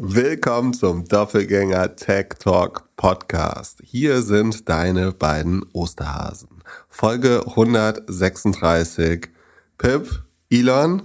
Willkommen zum Doppelgänger Tech Talk Podcast. Hier sind deine beiden Osterhasen. Folge 136. Pip, Elon,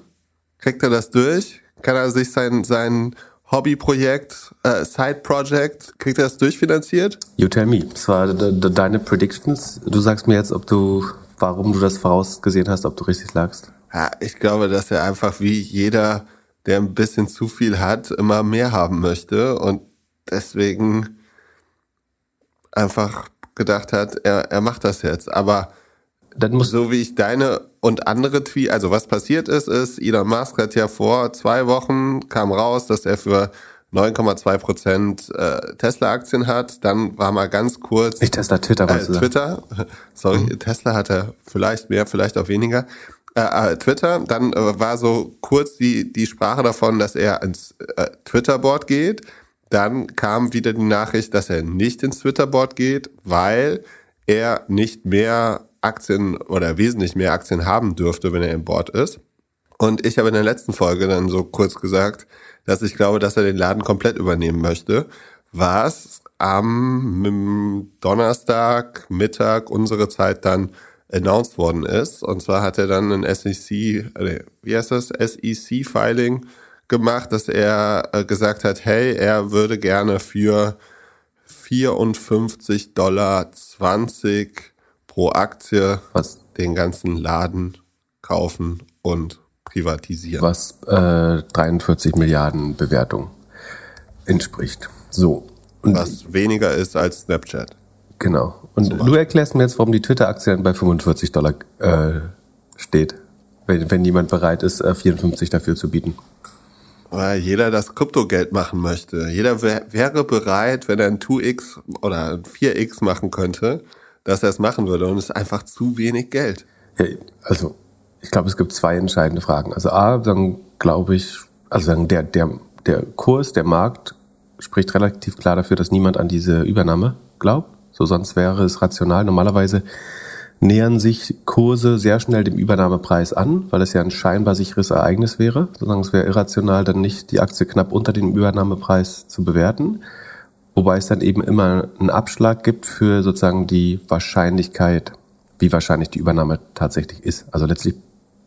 kriegt er das durch? Kann er sich sein, sein Hobbyprojekt, äh, Side-Project, kriegt er das durchfinanziert? You tell me. Das war deine Predictions. Du sagst mir jetzt, ob du, warum du das vorausgesehen hast, ob du richtig lagst. Ja, ich glaube, dass er einfach wie jeder der ein bisschen zu viel hat, immer mehr haben möchte und deswegen einfach gedacht hat, er, er macht das jetzt. Aber so wie ich deine und andere Tweets, also was passiert ist, ist, Elon Musk hat ja vor zwei Wochen kam raus, dass er für 9,2 Prozent äh, Tesla-Aktien hat. Dann war mal ganz kurz. Nicht Tesla, Twitter, äh, Twitter. Sorry, mhm. Tesla hatte vielleicht mehr, vielleicht auch weniger äh, äh, Twitter. Dann äh, war so kurz die, die Sprache davon, dass er ins äh, Twitter-Board geht. Dann kam wieder die Nachricht, dass er nicht ins Twitter-Board geht, weil er nicht mehr Aktien oder wesentlich mehr Aktien haben dürfte, wenn er im Board ist. Und ich habe in der letzten Folge dann so kurz gesagt, dass ich glaube, dass er den Laden komplett übernehmen möchte, was am Donnerstag Mittag unsere Zeit dann announced worden ist. Und zwar hat er dann ein SEC, äh, wie heißt das, SEC-Filing gemacht, dass er äh, gesagt hat, hey, er würde gerne für 54,20 Dollar pro Aktie Was? den ganzen Laden kaufen und privatisieren. Was äh, 43 Milliarden Bewertung entspricht. So. Und Was weniger ist als Snapchat. Genau. Und so du erklärst mir jetzt, warum die Twitter-Aktie bei 45 Dollar äh, steht, wenn, wenn jemand bereit ist, 54 äh, dafür zu bieten. Weil jeder das Kryptogeld machen möchte. Jeder wär, wäre bereit, wenn er ein 2x oder ein 4x machen könnte, dass er es machen würde. Und es ist einfach zu wenig Geld. Ja, also, ich glaube, es gibt zwei entscheidende Fragen. Also A, dann glaube ich, also dann der, der, der Kurs, der Markt spricht relativ klar dafür, dass niemand an diese Übernahme glaubt. So sonst wäre es rational. Normalerweise nähern sich Kurse sehr schnell dem Übernahmepreis an, weil es ja ein scheinbar sicheres Ereignis wäre. Sozusagen es wäre irrational, dann nicht die Aktie knapp unter dem Übernahmepreis zu bewerten. Wobei es dann eben immer einen Abschlag gibt für sozusagen die Wahrscheinlichkeit, wie wahrscheinlich die Übernahme tatsächlich ist. Also letztlich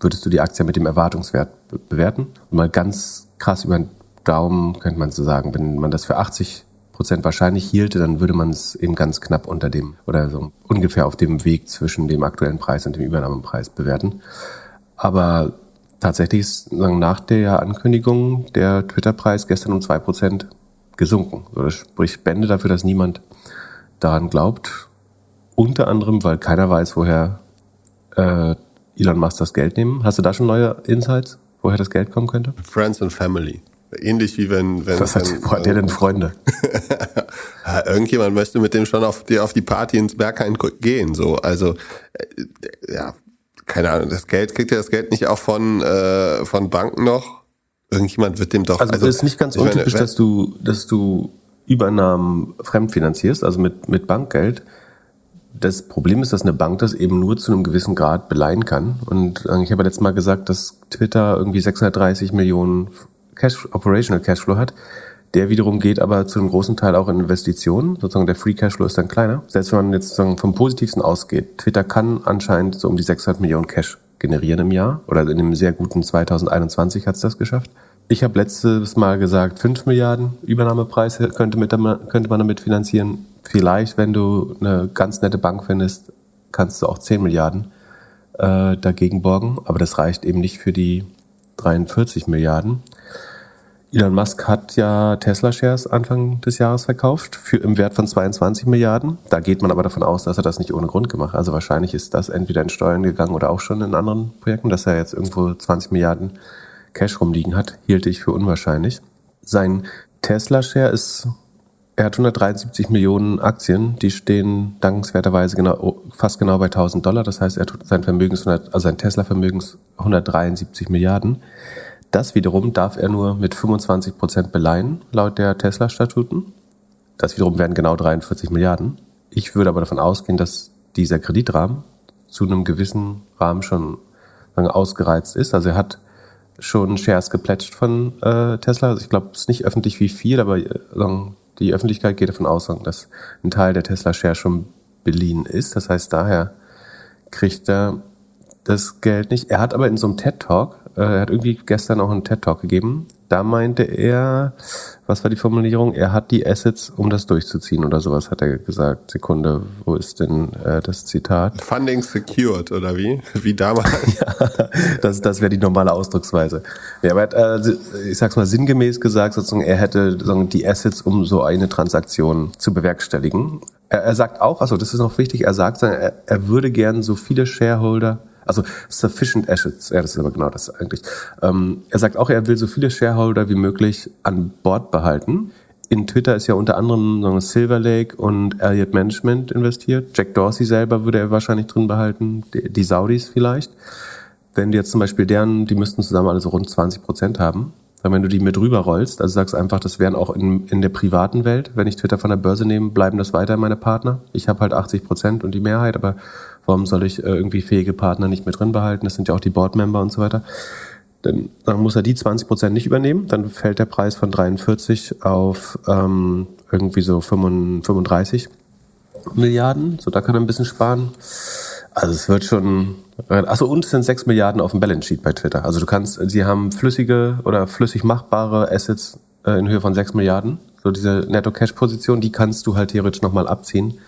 würdest du die Aktie mit dem Erwartungswert bewerten. Und mal ganz krass über den Daumen könnte man so sagen, wenn man das für 80 Prozent wahrscheinlich hielte, dann würde man es eben ganz knapp unter dem oder so ungefähr auf dem Weg zwischen dem aktuellen Preis und dem Übernahmepreis bewerten. Aber tatsächlich ist nach der Ankündigung der Twitter-Preis gestern um zwei Prozent gesunken. das spricht Bände dafür, dass niemand daran glaubt. Unter anderem, weil keiner weiß, woher äh, Elon Musk das Geld nehmen. Hast du da schon neue Insights, woher das Geld kommen könnte? Friends and Family. Ähnlich wie wenn. wenn Was hat, wo hat der denn Freunde? ja, irgendjemand möchte mit dem schon auf die, auf die Party ins Berghain gehen. So. Also, äh, ja, keine Ahnung, das Geld, kriegt er das Geld nicht auch von, äh, von Banken noch? Irgendjemand wird dem doch. Also, also es ist nicht ganz untypisch, meine, dass du, dass du Übernahmen fremdfinanzierst, also mit, mit Bankgeld. Das Problem ist, dass eine Bank das eben nur zu einem gewissen Grad beleihen kann. Und äh, ich habe letztes Mal gesagt, dass Twitter irgendwie 630 Millionen Cash, Operational Cashflow hat. Der wiederum geht aber zu einem großen Teil auch in Investitionen. Sozusagen der Free Cashflow ist dann kleiner. Selbst wenn man jetzt sozusagen vom Positivsten ausgeht. Twitter kann anscheinend so um die 600 Millionen Cash generieren im Jahr. Oder in einem sehr guten 2021 hat es das geschafft. Ich habe letztes Mal gesagt, 5 Milliarden Übernahmepreis könnte, mit, könnte man damit finanzieren. Vielleicht, wenn du eine ganz nette Bank findest, kannst du auch 10 Milliarden äh, dagegen borgen. Aber das reicht eben nicht für die 43 Milliarden. Elon Musk hat ja Tesla-Shares Anfang des Jahres verkauft für im Wert von 22 Milliarden. Da geht man aber davon aus, dass er das nicht ohne Grund gemacht hat. Also wahrscheinlich ist das entweder in Steuern gegangen oder auch schon in anderen Projekten, dass er jetzt irgendwo 20 Milliarden Cash rumliegen hat, hielt ich für unwahrscheinlich. Sein Tesla-Share ist, er hat 173 Millionen Aktien, die stehen dankenswerterweise genau, fast genau bei 1000 Dollar. Das heißt, er tut sein Vermögens, also sein Tesla-Vermögens 173 Milliarden. Das wiederum darf er nur mit 25 Prozent beleihen, laut der Tesla-Statuten. Das wiederum wären genau 43 Milliarden. Ich würde aber davon ausgehen, dass dieser Kreditrahmen zu einem gewissen Rahmen schon ausgereizt ist. Also er hat schon Shares geplätscht von äh, Tesla. Also ich glaube, es ist nicht öffentlich wie viel, aber äh, die Öffentlichkeit geht davon aus, dass ein Teil der Tesla-Shares schon beliehen ist. Das heißt, daher kriegt er das Geld nicht. Er hat aber in so einem TED-Talk, er hat irgendwie gestern auch einen TED-Talk gegeben, da meinte er, was war die Formulierung? Er hat die Assets, um das durchzuziehen oder sowas, hat er gesagt. Sekunde, wo ist denn äh, das Zitat? Funding secured oder wie? Wie damals? ja, das, das wäre die normale Ausdrucksweise. Ja, aber er hat, äh, ich sag's mal sinngemäß gesagt, sozusagen, er hätte sozusagen, die Assets, um so eine Transaktion zu bewerkstelligen. Er, er sagt auch, also das ist noch wichtig, er sagt, er, er würde gern so viele Shareholder also sufficient assets, ja, das ist aber genau das eigentlich. Ähm, er sagt auch, er will so viele Shareholder wie möglich an Bord behalten. In Twitter ist ja unter anderem Silver Lake und Elliott Management investiert. Jack Dorsey selber würde er wahrscheinlich drin behalten, die, die Saudis vielleicht. Wenn die jetzt zum Beispiel deren, die müssten zusammen alle so rund 20 Prozent haben. Weil wenn du die mit rüber rollst, also sagst einfach, das wären auch in, in der privaten Welt, wenn ich Twitter von der Börse nehme, bleiben das weiter meine Partner. Ich habe halt 80 Prozent und die Mehrheit, aber Warum soll ich äh, irgendwie fähige Partner nicht mit drin behalten? Das sind ja auch die Boardmember und so weiter. Dann, dann muss er die 20 Prozent nicht übernehmen. Dann fällt der Preis von 43 auf ähm, irgendwie so 35 Milliarden. So, da kann er ein bisschen sparen. Also es wird schon. Achso, und es sind 6 Milliarden auf dem Balance Sheet bei Twitter. Also du kannst, sie haben flüssige oder flüssig machbare Assets äh, in Höhe von 6 Milliarden. So diese Netto-Cash-Position, die kannst du halt theoretisch nochmal abziehen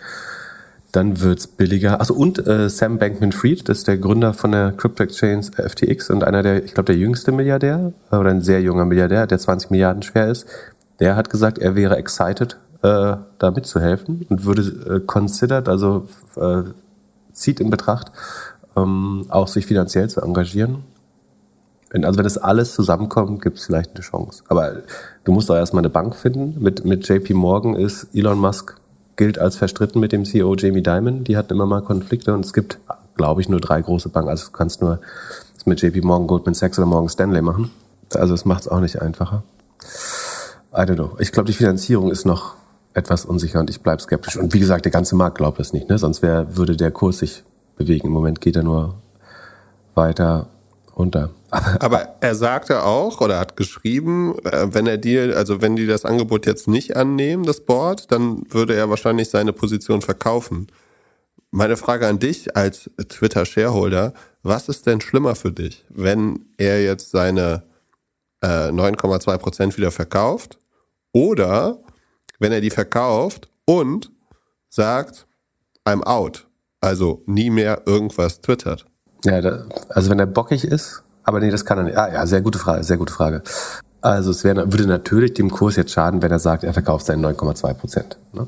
dann wird's billiger. Also und äh, Sam Bankman-Fried, das ist der Gründer von der Crypto Exchange FTX und einer der, ich glaube, der jüngste Milliardär äh, oder ein sehr junger Milliardär, der 20 Milliarden schwer ist. Der hat gesagt, er wäre excited, äh, da mitzuhelfen und würde äh, considered, also äh, zieht in Betracht, ähm, auch sich finanziell zu engagieren. Also wenn das alles zusammenkommt, gibt es vielleicht eine Chance. Aber du musst auch erstmal eine Bank finden. Mit, mit JP Morgan ist Elon Musk gilt als verstritten mit dem CEO Jamie Dimon. Die hatten immer mal Konflikte und es gibt, glaube ich, nur drei große Banken. Also du kannst nur das mit JP Morgan, Goldman Sachs oder Morgan Stanley machen. Also es macht es auch nicht einfacher. I don't know. Ich glaube, die Finanzierung ist noch etwas unsicher und ich bleibe skeptisch. Und wie gesagt, der ganze Markt glaubt das nicht. Ne? Sonst wär, würde der Kurs sich bewegen. Im Moment geht er nur weiter runter. Aber er sagte auch oder hat geschrieben, äh, wenn er dir, also wenn die das Angebot jetzt nicht annehmen, das Board, dann würde er wahrscheinlich seine Position verkaufen. Meine Frage an dich als Twitter-Shareholder, was ist denn schlimmer für dich, wenn er jetzt seine äh, 9,2 Prozent wieder verkauft oder wenn er die verkauft und sagt, I'm out, also nie mehr irgendwas twittert? Ja, da, also wenn er bockig ist, aber nee, das kann er nicht. Ah ja, sehr gute Frage, sehr gute Frage. Also es wäre, würde natürlich dem Kurs jetzt schaden, wenn er sagt, er verkauft seinen 9,2 Prozent. Ne?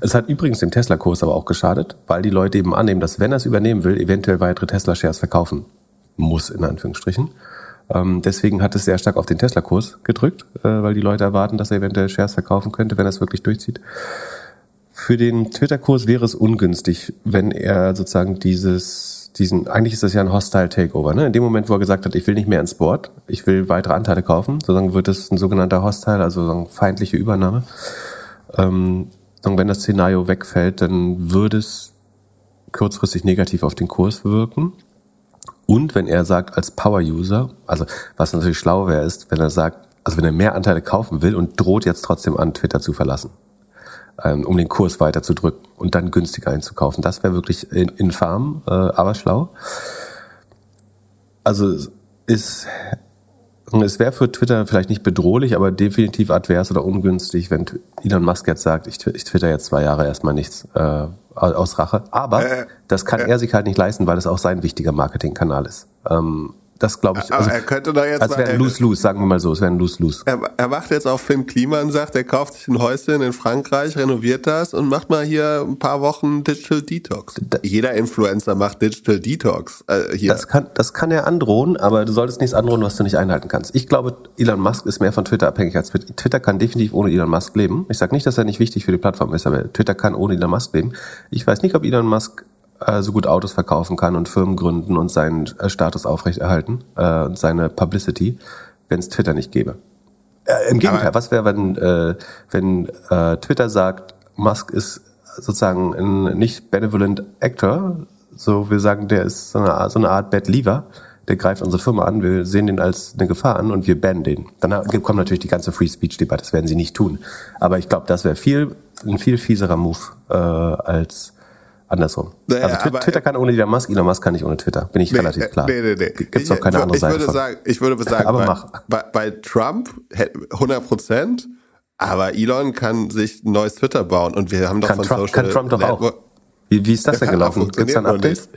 Es hat übrigens dem Tesla-Kurs aber auch geschadet, weil die Leute eben annehmen, dass wenn er es übernehmen will, eventuell weitere Tesla-Shares verkaufen muss, in Anführungsstrichen. Ähm, deswegen hat es sehr stark auf den Tesla-Kurs gedrückt, äh, weil die Leute erwarten, dass er eventuell Shares verkaufen könnte, wenn er es wirklich durchzieht. Für den Twitter-Kurs wäre es ungünstig, wenn er sozusagen dieses diesen, eigentlich ist das ja ein Hostile Takeover, ne? In dem Moment, wo er gesagt hat, ich will nicht mehr ins Board, ich will weitere Anteile kaufen, sozusagen wird es ein sogenannter Hostile, also sozusagen feindliche Übernahme. Ähm, wenn das Szenario wegfällt, dann würde es kurzfristig negativ auf den Kurs wirken. Und wenn er sagt, als Power-User, also was natürlich schlau wäre, ist, wenn er sagt, also wenn er mehr Anteile kaufen will und droht jetzt trotzdem an, Twitter zu verlassen ähm, um den Kurs weiter zu drücken und dann günstiger einzukaufen. Das wäre wirklich infam, äh, aber schlau. Also ist es wäre für Twitter vielleicht nicht bedrohlich, aber definitiv advers oder ungünstig, wenn Elon Musk jetzt sagt, ich, ich twitter jetzt zwei Jahre erstmal nichts äh, aus Rache. Aber äh, das kann äh, er sich halt nicht leisten, weil es auch sein wichtiger Marketingkanal ist. Ähm, das glaube ich. Also, er könnte da jetzt. Es wäre ein Lose-Lose, sagen wir mal so. Es wäre ein Lose-Lose. Er, er macht jetzt auch Finn Kliman sagt, er kauft sich ein Häuschen in Frankreich, renoviert das und macht mal hier ein paar Wochen Digital Detox. Da, Jeder Influencer macht Digital Detox. Äh, hier. Das, kann, das kann er androhen, aber du solltest nichts androhen, was du nicht einhalten kannst. Ich glaube, Elon Musk ist mehr von Twitter abhängig als Twitter. Twitter kann definitiv ohne Elon Musk leben. Ich sage nicht, dass er nicht wichtig für die Plattform ist, aber Twitter kann ohne Elon Musk leben. Ich weiß nicht, ob Elon Musk äh, so gut Autos verkaufen kann und Firmen gründen und seinen äh, Status aufrechterhalten äh, und seine Publicity, wenn es Twitter nicht gäbe. Äh, Im Gegenteil, Aber was wäre, wenn, äh, wenn äh, Twitter sagt, Musk ist sozusagen ein nicht benevolent Actor, so wir sagen, der ist so eine, so eine Art Bad Lever, der greift unsere Firma an, wir sehen den als eine Gefahr an und wir bannen den. Dann kommt natürlich die ganze Free Speech Debatte, das werden sie nicht tun. Aber ich glaube, das wäre viel, ein viel fieserer Move äh, als andersrum. Naja, also Twitter, Twitter kann ohne Elon Musk, Elon Musk kann nicht ohne Twitter, bin ich nee, relativ klar. Nee, nee, nee. Gibt's auch keine ich, andere ich Seite würde von. sagen, ich würde sagen, aber bei, mach. Bei, bei Trump 100 Prozent, aber Elon kann sich ein neues Twitter bauen und wir haben doch kann von Trump, Social Kann Trump doch auch. Wie, wie ist das denn gelaufen? Gibt es da ein Update?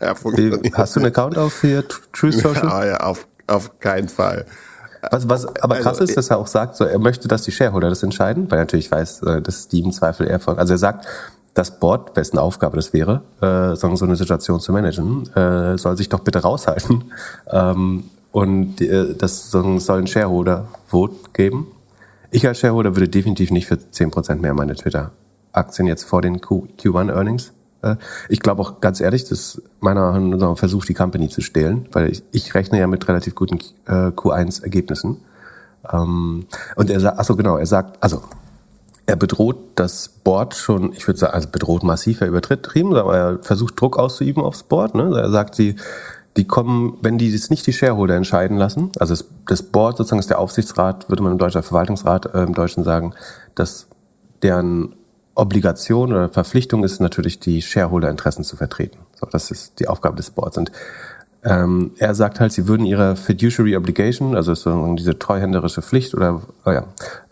Hast du einen Account auf hier True Social? Ja, ja auf, auf keinen Fall. Was, was aber also, krass ist, dass er auch sagt, so, er möchte, dass die Shareholder das entscheiden, weil natürlich weiß, äh, dass die im Zweifel eher folgen. Also er sagt, das Board, wessen Aufgabe das wäre, äh, so eine Situation zu managen, äh, soll sich doch bitte raushalten. Ähm, und äh, das soll ein Shareholder-Vote geben. Ich als Shareholder würde definitiv nicht für 10% mehr meine Twitter-Aktien jetzt vor den Q1-Earnings. Äh, ich glaube auch ganz ehrlich, dass meiner Meinung Versuch, die Company zu stehlen, weil ich, ich rechne ja mit relativ guten äh, Q1-Ergebnissen. Ähm, und er sagt, achso genau, er sagt, also er bedroht das Board schon, ich würde sagen, also bedroht massiv, er übertrieben, aber er versucht Druck auszuüben aufs Board. Ne? Er sagt, sie, die kommen, wenn die das nicht die Shareholder entscheiden lassen, also das, das Board sozusagen ist der Aufsichtsrat, würde man im deutschen Verwaltungsrat äh, im Deutschen sagen, dass deren Obligation oder Verpflichtung ist natürlich, die Shareholder-Interessen zu vertreten. So, das ist die Aufgabe des Boards. Und ähm, er sagt halt, sie würden ihrer Fiduciary Obligation, also diese treuhänderische Pflicht oder oh ja,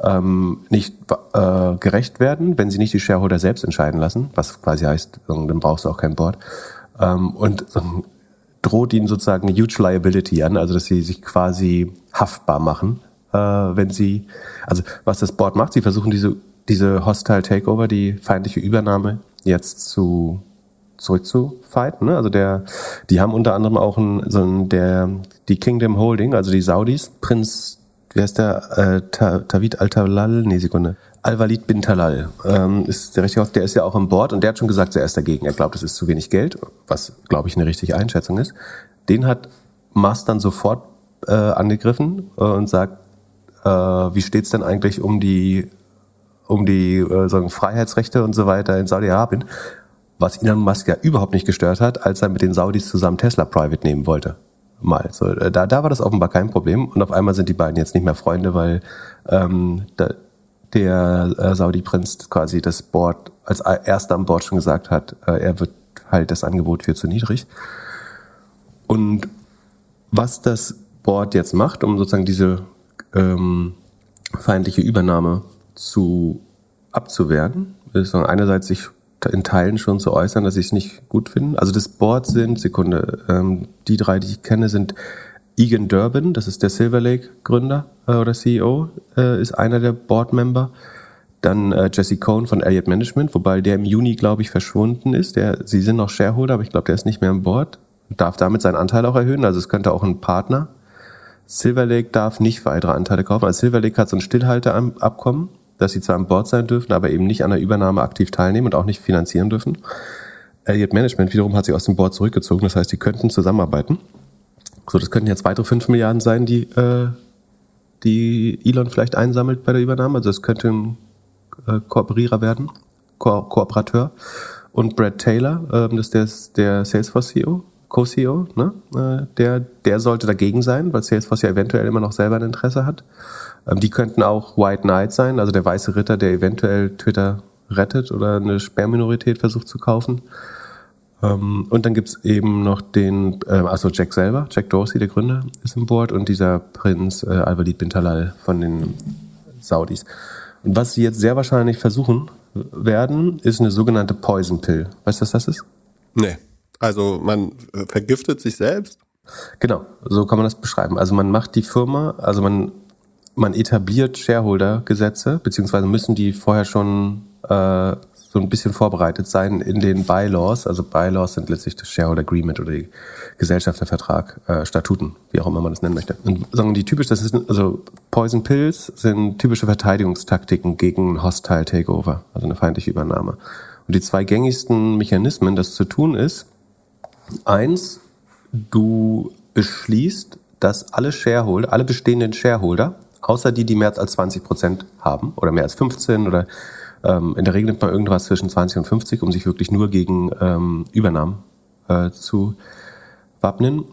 ähm, nicht äh, gerecht werden, wenn sie nicht die Shareholder selbst entscheiden lassen, was quasi heißt, dann brauchst du auch kein Board. Ähm, und ähm, droht ihnen sozusagen eine huge liability an, also dass sie sich quasi haftbar machen, äh, wenn sie, also was das Board macht, sie versuchen diese diese Hostile Takeover, die feindliche Übernahme jetzt zu zurückzufighten. Ne? Also der, die haben unter anderem auch ein, so ein, der, die Kingdom Holding, also die Saudis, Prinz, wie heißt der, äh, Tawid Al-Talal, nee, Sekunde, Al-Walid bin Talal, ähm, ist der richtige der ist ja auch an Bord und der hat schon gesagt, er ist dagegen. Er glaubt, es ist zu wenig Geld, was, glaube ich, eine richtige Einschätzung ist. Den hat Musk dann sofort äh, angegriffen äh, und sagt, äh, wie steht's denn eigentlich um die um die äh, sagen Freiheitsrechte und so weiter in Saudi-Arabien was Elon Musk ja überhaupt nicht gestört hat, als er mit den Saudis zusammen Tesla Private nehmen wollte. Mal. So, äh, da, da war das offenbar kein Problem. Und auf einmal sind die beiden jetzt nicht mehr Freunde, weil ähm, da, der äh, Saudi-Prinz quasi das Board als erster am Board schon gesagt hat, äh, er wird halt das Angebot für zu niedrig. Und was das Board jetzt macht, um sozusagen diese ähm, feindliche Übernahme zu abzuwehren, ist einerseits sich in Teilen schon zu äußern, dass sie es nicht gut finden. Also das Board sind, Sekunde, ähm, die drei, die ich kenne, sind Egan Durbin, das ist der Silver Lake Gründer äh, oder CEO, äh, ist einer der Board-Member. Dann äh, Jesse Cohn von Elliott Management, wobei der im Juni, glaube ich, verschwunden ist. Der, sie sind noch Shareholder, aber ich glaube, der ist nicht mehr im Board. Darf damit seinen Anteil auch erhöhen, also es könnte auch ein Partner. Silver Lake darf nicht weitere Anteile kaufen. Also Silver Lake hat so ein Stillhalteabkommen dass sie zwar an Bord sein dürfen, aber eben nicht an der Übernahme aktiv teilnehmen und auch nicht finanzieren dürfen. Elliott Management wiederum hat sich aus dem Board zurückgezogen, das heißt, die könnten zusammenarbeiten. So, das könnten jetzt weitere 5 Milliarden sein, die, äh, die Elon vielleicht einsammelt bei der Übernahme. Also es könnte ein äh, Kooperierer werden, Ko Kooperateur. Und Brad Taylor, ähm, das ist der, der Salesforce CEO, Co-CEO, ne? Äh, der, der sollte dagegen sein, weil Salesforce ja eventuell immer noch selber ein Interesse hat. Ähm, die könnten auch White Knight sein, also der weiße Ritter, der eventuell Twitter rettet oder eine Sperrminorität versucht zu kaufen. Ähm, und dann gibt's eben noch den, äh, also Jack selber, Jack Dorsey, der Gründer, ist im Board und dieser Prinz äh, Al-Walid bin Talal von den Saudis. Und was sie jetzt sehr wahrscheinlich versuchen werden, ist eine sogenannte Poison Pill. Weißt du, was das ist? Nee. Also man vergiftet sich selbst? Genau, so kann man das beschreiben. Also man macht die Firma, also man man etabliert Shareholder-Gesetze, beziehungsweise müssen die vorher schon äh, so ein bisschen vorbereitet sein in den Bylaws. Also Bylaws sind letztlich das Shareholder Agreement oder die Gesellschaftervertrag, äh, Statuten, wie auch immer man das nennen möchte. Und sagen die typisch, das ist also Poison Pills sind typische Verteidigungstaktiken gegen Hostile Takeover, also eine feindliche Übernahme. Und die zwei gängigsten Mechanismen, das zu tun ist, eins, du beschließt, dass alle Shareholder, alle bestehenden Shareholder außer die, die mehr als 20 Prozent haben oder mehr als 15 oder ähm, in der Regel nimmt man irgendwas zwischen 20 und 50, um sich wirklich nur gegen ähm, Übernahmen äh, zu wappnen,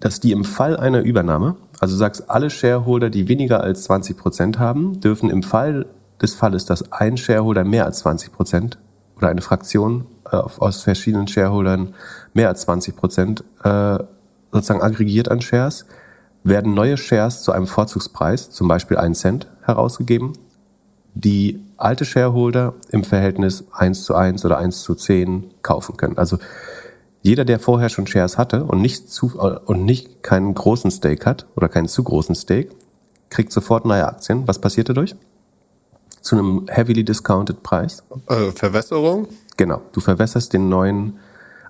dass die im Fall einer Übernahme, also sagst, alle Shareholder, die weniger als 20 Prozent haben, dürfen im Fall des Falles, dass ein Shareholder mehr als 20 Prozent oder eine Fraktion äh, aus verschiedenen Shareholdern mehr als 20 Prozent äh, sozusagen aggregiert an Shares, werden neue Shares zu einem Vorzugspreis, zum Beispiel einen Cent, herausgegeben, die alte Shareholder im Verhältnis 1 zu 1 oder 1 zu 10 kaufen können. Also jeder, der vorher schon Shares hatte und nicht zu, und nicht keinen großen Stake hat oder keinen zu großen Stake, kriegt sofort neue Aktien. Was passiert dadurch? Zu einem heavily discounted Preis. Äh, Verwässerung? Genau. Du verwässerst den neuen,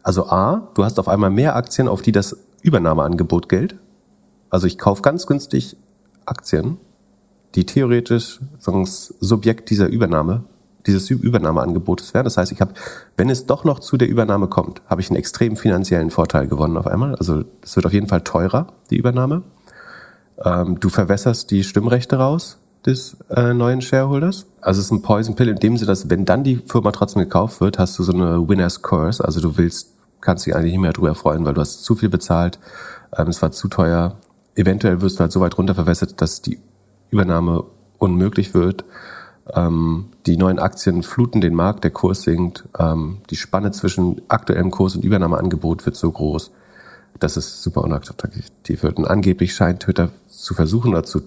also A, du hast auf einmal mehr Aktien, auf die das Übernahmeangebot gilt. Also ich kaufe ganz günstig Aktien, die theoretisch sagen, Subjekt dieser Übernahme, dieses Übernahmeangebotes wären. Das heißt, ich habe, wenn es doch noch zu der Übernahme kommt, habe ich einen extrem finanziellen Vorteil gewonnen auf einmal. Also es wird auf jeden Fall teurer, die Übernahme. Ähm, du verwässerst die Stimmrechte raus des äh, neuen Shareholders. Also es ist ein Poison Pill in dem Sinne, dass wenn dann die Firma trotzdem gekauft wird, hast du so eine Winner's Curse. Also du willst, kannst dich eigentlich nicht mehr drüber freuen, weil du hast zu viel bezahlt, ähm, es war zu teuer. Eventuell wirst du halt so weit runter verwässert, dass die Übernahme unmöglich wird. Ähm, die neuen Aktien fluten den Markt, der Kurs sinkt. Ähm, die Spanne zwischen aktuellem Kurs und Übernahmeangebot wird so groß, dass es super unattraktiv wird. Und angeblich scheint Twitter zu versuchen oder zu,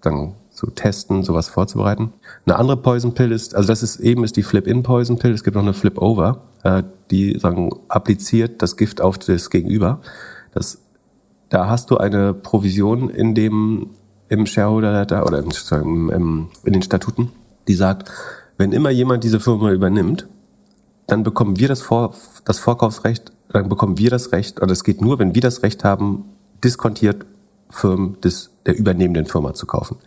dann, zu testen, sowas vorzubereiten. Eine andere Poison Pill ist, also das ist eben ist die Flip-in Poison Pill. Es gibt noch eine Flip-over, äh, die sagen appliziert das Gift auf das Gegenüber. Das, da hast du eine Provision in dem im Shareholder Letter oder im, im, in den Statuten die sagt, wenn immer jemand diese Firma übernimmt, dann bekommen wir das, Vor das Vorkaufsrecht, dann bekommen wir das Recht, oder es geht nur, wenn wir das Recht haben, diskontiert Firmen des, der übernehmenden Firma zu kaufen.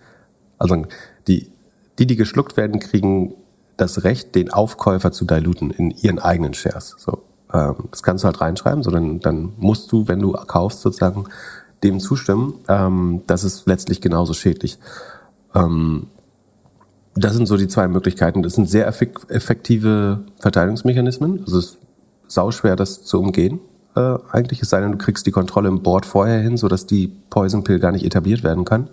Also die, die, die geschluckt werden, kriegen das Recht, den Aufkäufer zu diluten in ihren eigenen Shares. So, das kannst du halt reinschreiben, sondern dann musst du, wenn du kaufst, sozusagen dem zustimmen. Ähm, das ist letztlich genauso schädlich. Ähm, das sind so die zwei Möglichkeiten. Das sind sehr effektive Verteidigungsmechanismen. Also es ist sauschwer, das zu umgehen. Äh, eigentlich es sei denn, du kriegst die Kontrolle im Board vorher hin, sodass die Poison Pill gar nicht etabliert werden kann.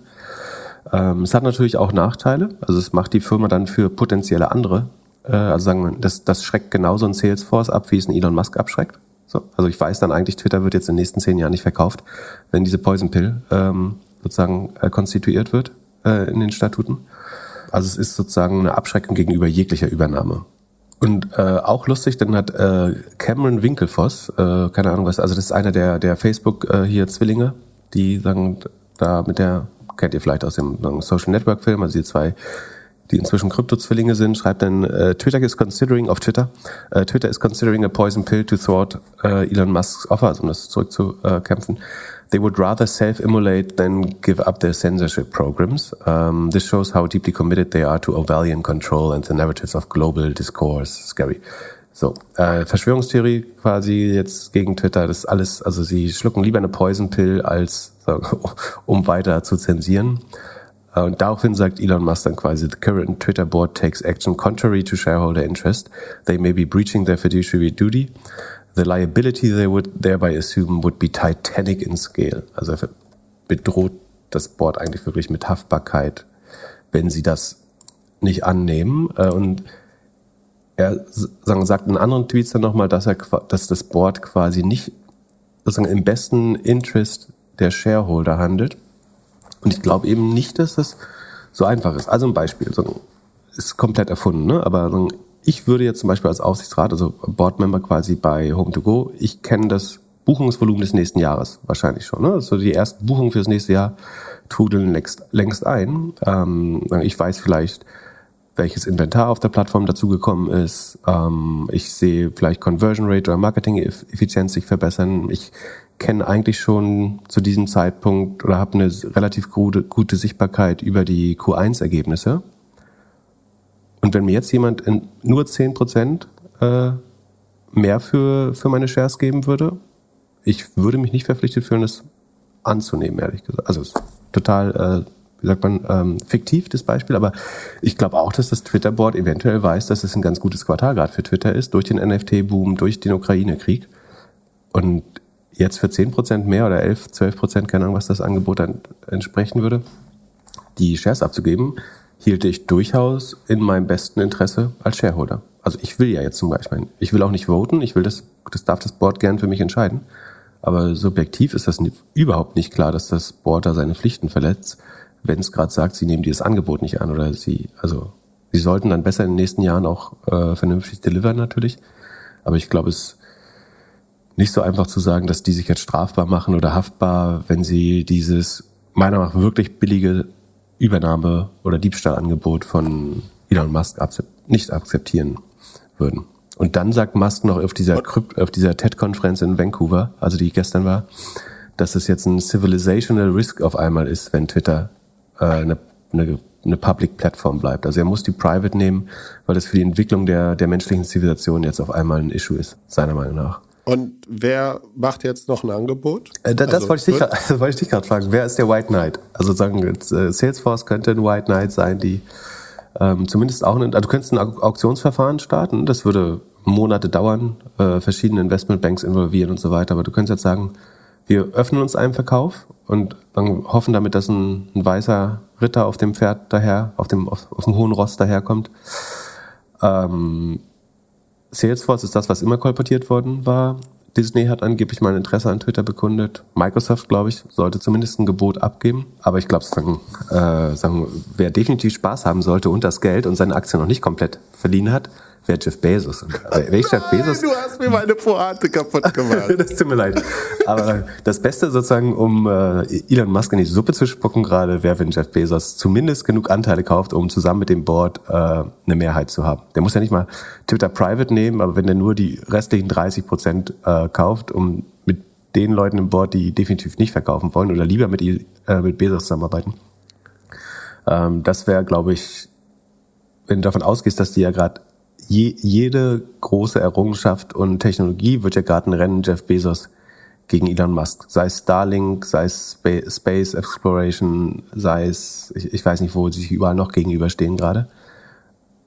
Ähm, es hat natürlich auch Nachteile. Also es macht die Firma dann für potenzielle andere. Äh, also sagen wir, das, das schreckt genauso ein Salesforce ab, wie es ein Elon Musk abschreckt. So, also ich weiß dann eigentlich, Twitter wird jetzt in den nächsten zehn Jahren nicht verkauft, wenn diese Poison Pill ähm, sozusagen äh, konstituiert wird äh, in den Statuten. Also es ist sozusagen eine Abschreckung gegenüber jeglicher Übernahme. Und äh, auch lustig, dann hat äh, Cameron Winkelfoss, äh, keine Ahnung was, also das ist einer der, der Facebook äh, hier Zwillinge, die sagen, da mit der, kennt ihr vielleicht aus dem Social Network Film, also die zwei, die inzwischen Krypto-Zwillinge sind, schreibt dann, äh, Twitter is considering, auf Twitter, äh, Twitter is considering a poison pill to thwart äh, Elon Musk's offer, also um das zurückzukämpfen. Äh, they would rather self-immolate than give up their censorship programs. Um, this shows how deeply committed they are to Orwellian control and the narratives of global discourse. Scary. So, äh, Verschwörungstheorie quasi jetzt gegen Twitter, das alles, also sie schlucken lieber eine Poison Pill, als um weiter zu zensieren. Äh, und daraufhin sagt Elon Musk dann quasi, the current Twitter board takes action contrary to shareholder interest. They may be breaching their fiduciary duty. The liability they would thereby assume would be titanic in scale. Also bedroht das Board eigentlich wirklich mit Haftbarkeit, wenn sie das nicht annehmen. Äh, und er sagt in anderen Tweets dann nochmal, dass dass das Board quasi nicht sozusagen im besten Interest der Shareholder handelt. Und ich glaube eben nicht, dass das so einfach ist. Also ein Beispiel, so, ist komplett erfunden, ne? aber so, ich würde jetzt zum Beispiel als Aufsichtsrat, also Boardmember quasi bei Home2Go, ich kenne das Buchungsvolumen des nächsten Jahres wahrscheinlich schon. Ne? Also die ersten Buchungen fürs nächste Jahr trudeln längst, längst ein. Ähm, ich weiß vielleicht, welches Inventar auf der Plattform dazugekommen ist. Ähm, ich sehe vielleicht Conversion Rate oder Marketing-Effizienz sich verbessern. Ich kenne eigentlich schon zu diesem Zeitpunkt oder habe eine relativ gute, gute Sichtbarkeit über die Q1-Ergebnisse. Und wenn mir jetzt jemand nur 10% äh, mehr für, für meine Shares geben würde, ich würde mich nicht verpflichtet fühlen, das anzunehmen, ehrlich gesagt. Also total, äh, wie sagt man, ähm, fiktiv das Beispiel, aber ich glaube auch, dass das Twitter-Board eventuell weiß, dass es ein ganz gutes Quartal gerade für Twitter ist, durch den NFT-Boom, durch den Ukraine-Krieg. Und jetzt für 10% mehr oder 11, 12%, keine Ahnung, was das Angebot dann entsprechen würde, die Shares abzugeben, hielte ich durchaus in meinem besten Interesse als Shareholder. Also ich will ja jetzt zum Beispiel, ich will auch nicht voten, ich will das, das darf das Board gern für mich entscheiden. Aber subjektiv ist das überhaupt nicht klar, dass das Board da seine Pflichten verletzt, wenn es gerade sagt, sie nehmen dieses Angebot nicht an oder sie, also sie sollten dann besser in den nächsten Jahren auch äh, vernünftig delivern natürlich. Aber ich glaube, es nicht so einfach zu sagen, dass die sich jetzt strafbar machen oder haftbar, wenn sie dieses meiner Meinung nach wirklich billige Übernahme oder Diebstahlangebot von Elon Musk nicht akzeptieren würden. Und dann sagt Musk noch auf dieser, dieser TED-Konferenz in Vancouver, also die gestern war, dass es jetzt ein civilizational risk auf einmal ist, wenn Twitter äh, eine, eine, eine Public Plattform bleibt. Also er muss die Private nehmen, weil das für die Entwicklung der, der menschlichen Zivilisation jetzt auf einmal ein Issue ist, seiner Meinung nach. Und wer macht jetzt noch ein Angebot? Äh, das, also, wollte ich dich, das wollte ich dich gerade fragen. Wer ist der White Knight? Also sagen äh, Salesforce könnte ein White Knight sein, die ähm, zumindest auch, ein, also du könntest ein Auktionsverfahren starten. Das würde Monate dauern, äh, verschiedene Investmentbanks involvieren und so weiter. Aber du könntest jetzt sagen, wir öffnen uns einem Verkauf und hoffen damit, dass ein, ein weißer Ritter auf dem Pferd daher, auf dem, auf, auf dem hohen Ross daherkommt. Ähm, Salesforce ist das, was immer kolportiert worden war. Disney hat angeblich mal Interesse an Twitter bekundet. Microsoft, glaube ich, sollte zumindest ein Gebot abgeben. Aber ich glaube, sagen, äh, sagen, wer definitiv Spaß haben sollte und das Geld und seine Aktie noch nicht komplett verliehen hat, wäre Jeff Bezos. Wer ich Jeff Bezos? Du hast mir meine Pointe kaputt gemacht. das tut mir leid. Aber das Beste sozusagen, um äh, Elon Musk in die Suppe zu spucken gerade, wäre, wenn Jeff Bezos zumindest genug Anteile kauft, um zusammen mit dem Board äh, eine Mehrheit zu haben. Der muss ja nicht mal Twitter Private nehmen, aber wenn der nur die restlichen 30 Prozent äh, kauft, um mit den Leuten im Board, die definitiv nicht verkaufen wollen oder lieber mit, äh, mit Bezos zusammenarbeiten, ähm, das wäre, glaube ich, wenn du davon ausgehst, dass die ja gerade je, jede große Errungenschaft und Technologie wird ja gerade ein Rennen Jeff Bezos gegen Elon Musk. Sei es Starlink, sei es Space Exploration, sei es, ich, ich weiß nicht, wo sie sich überall noch gegenüberstehen gerade.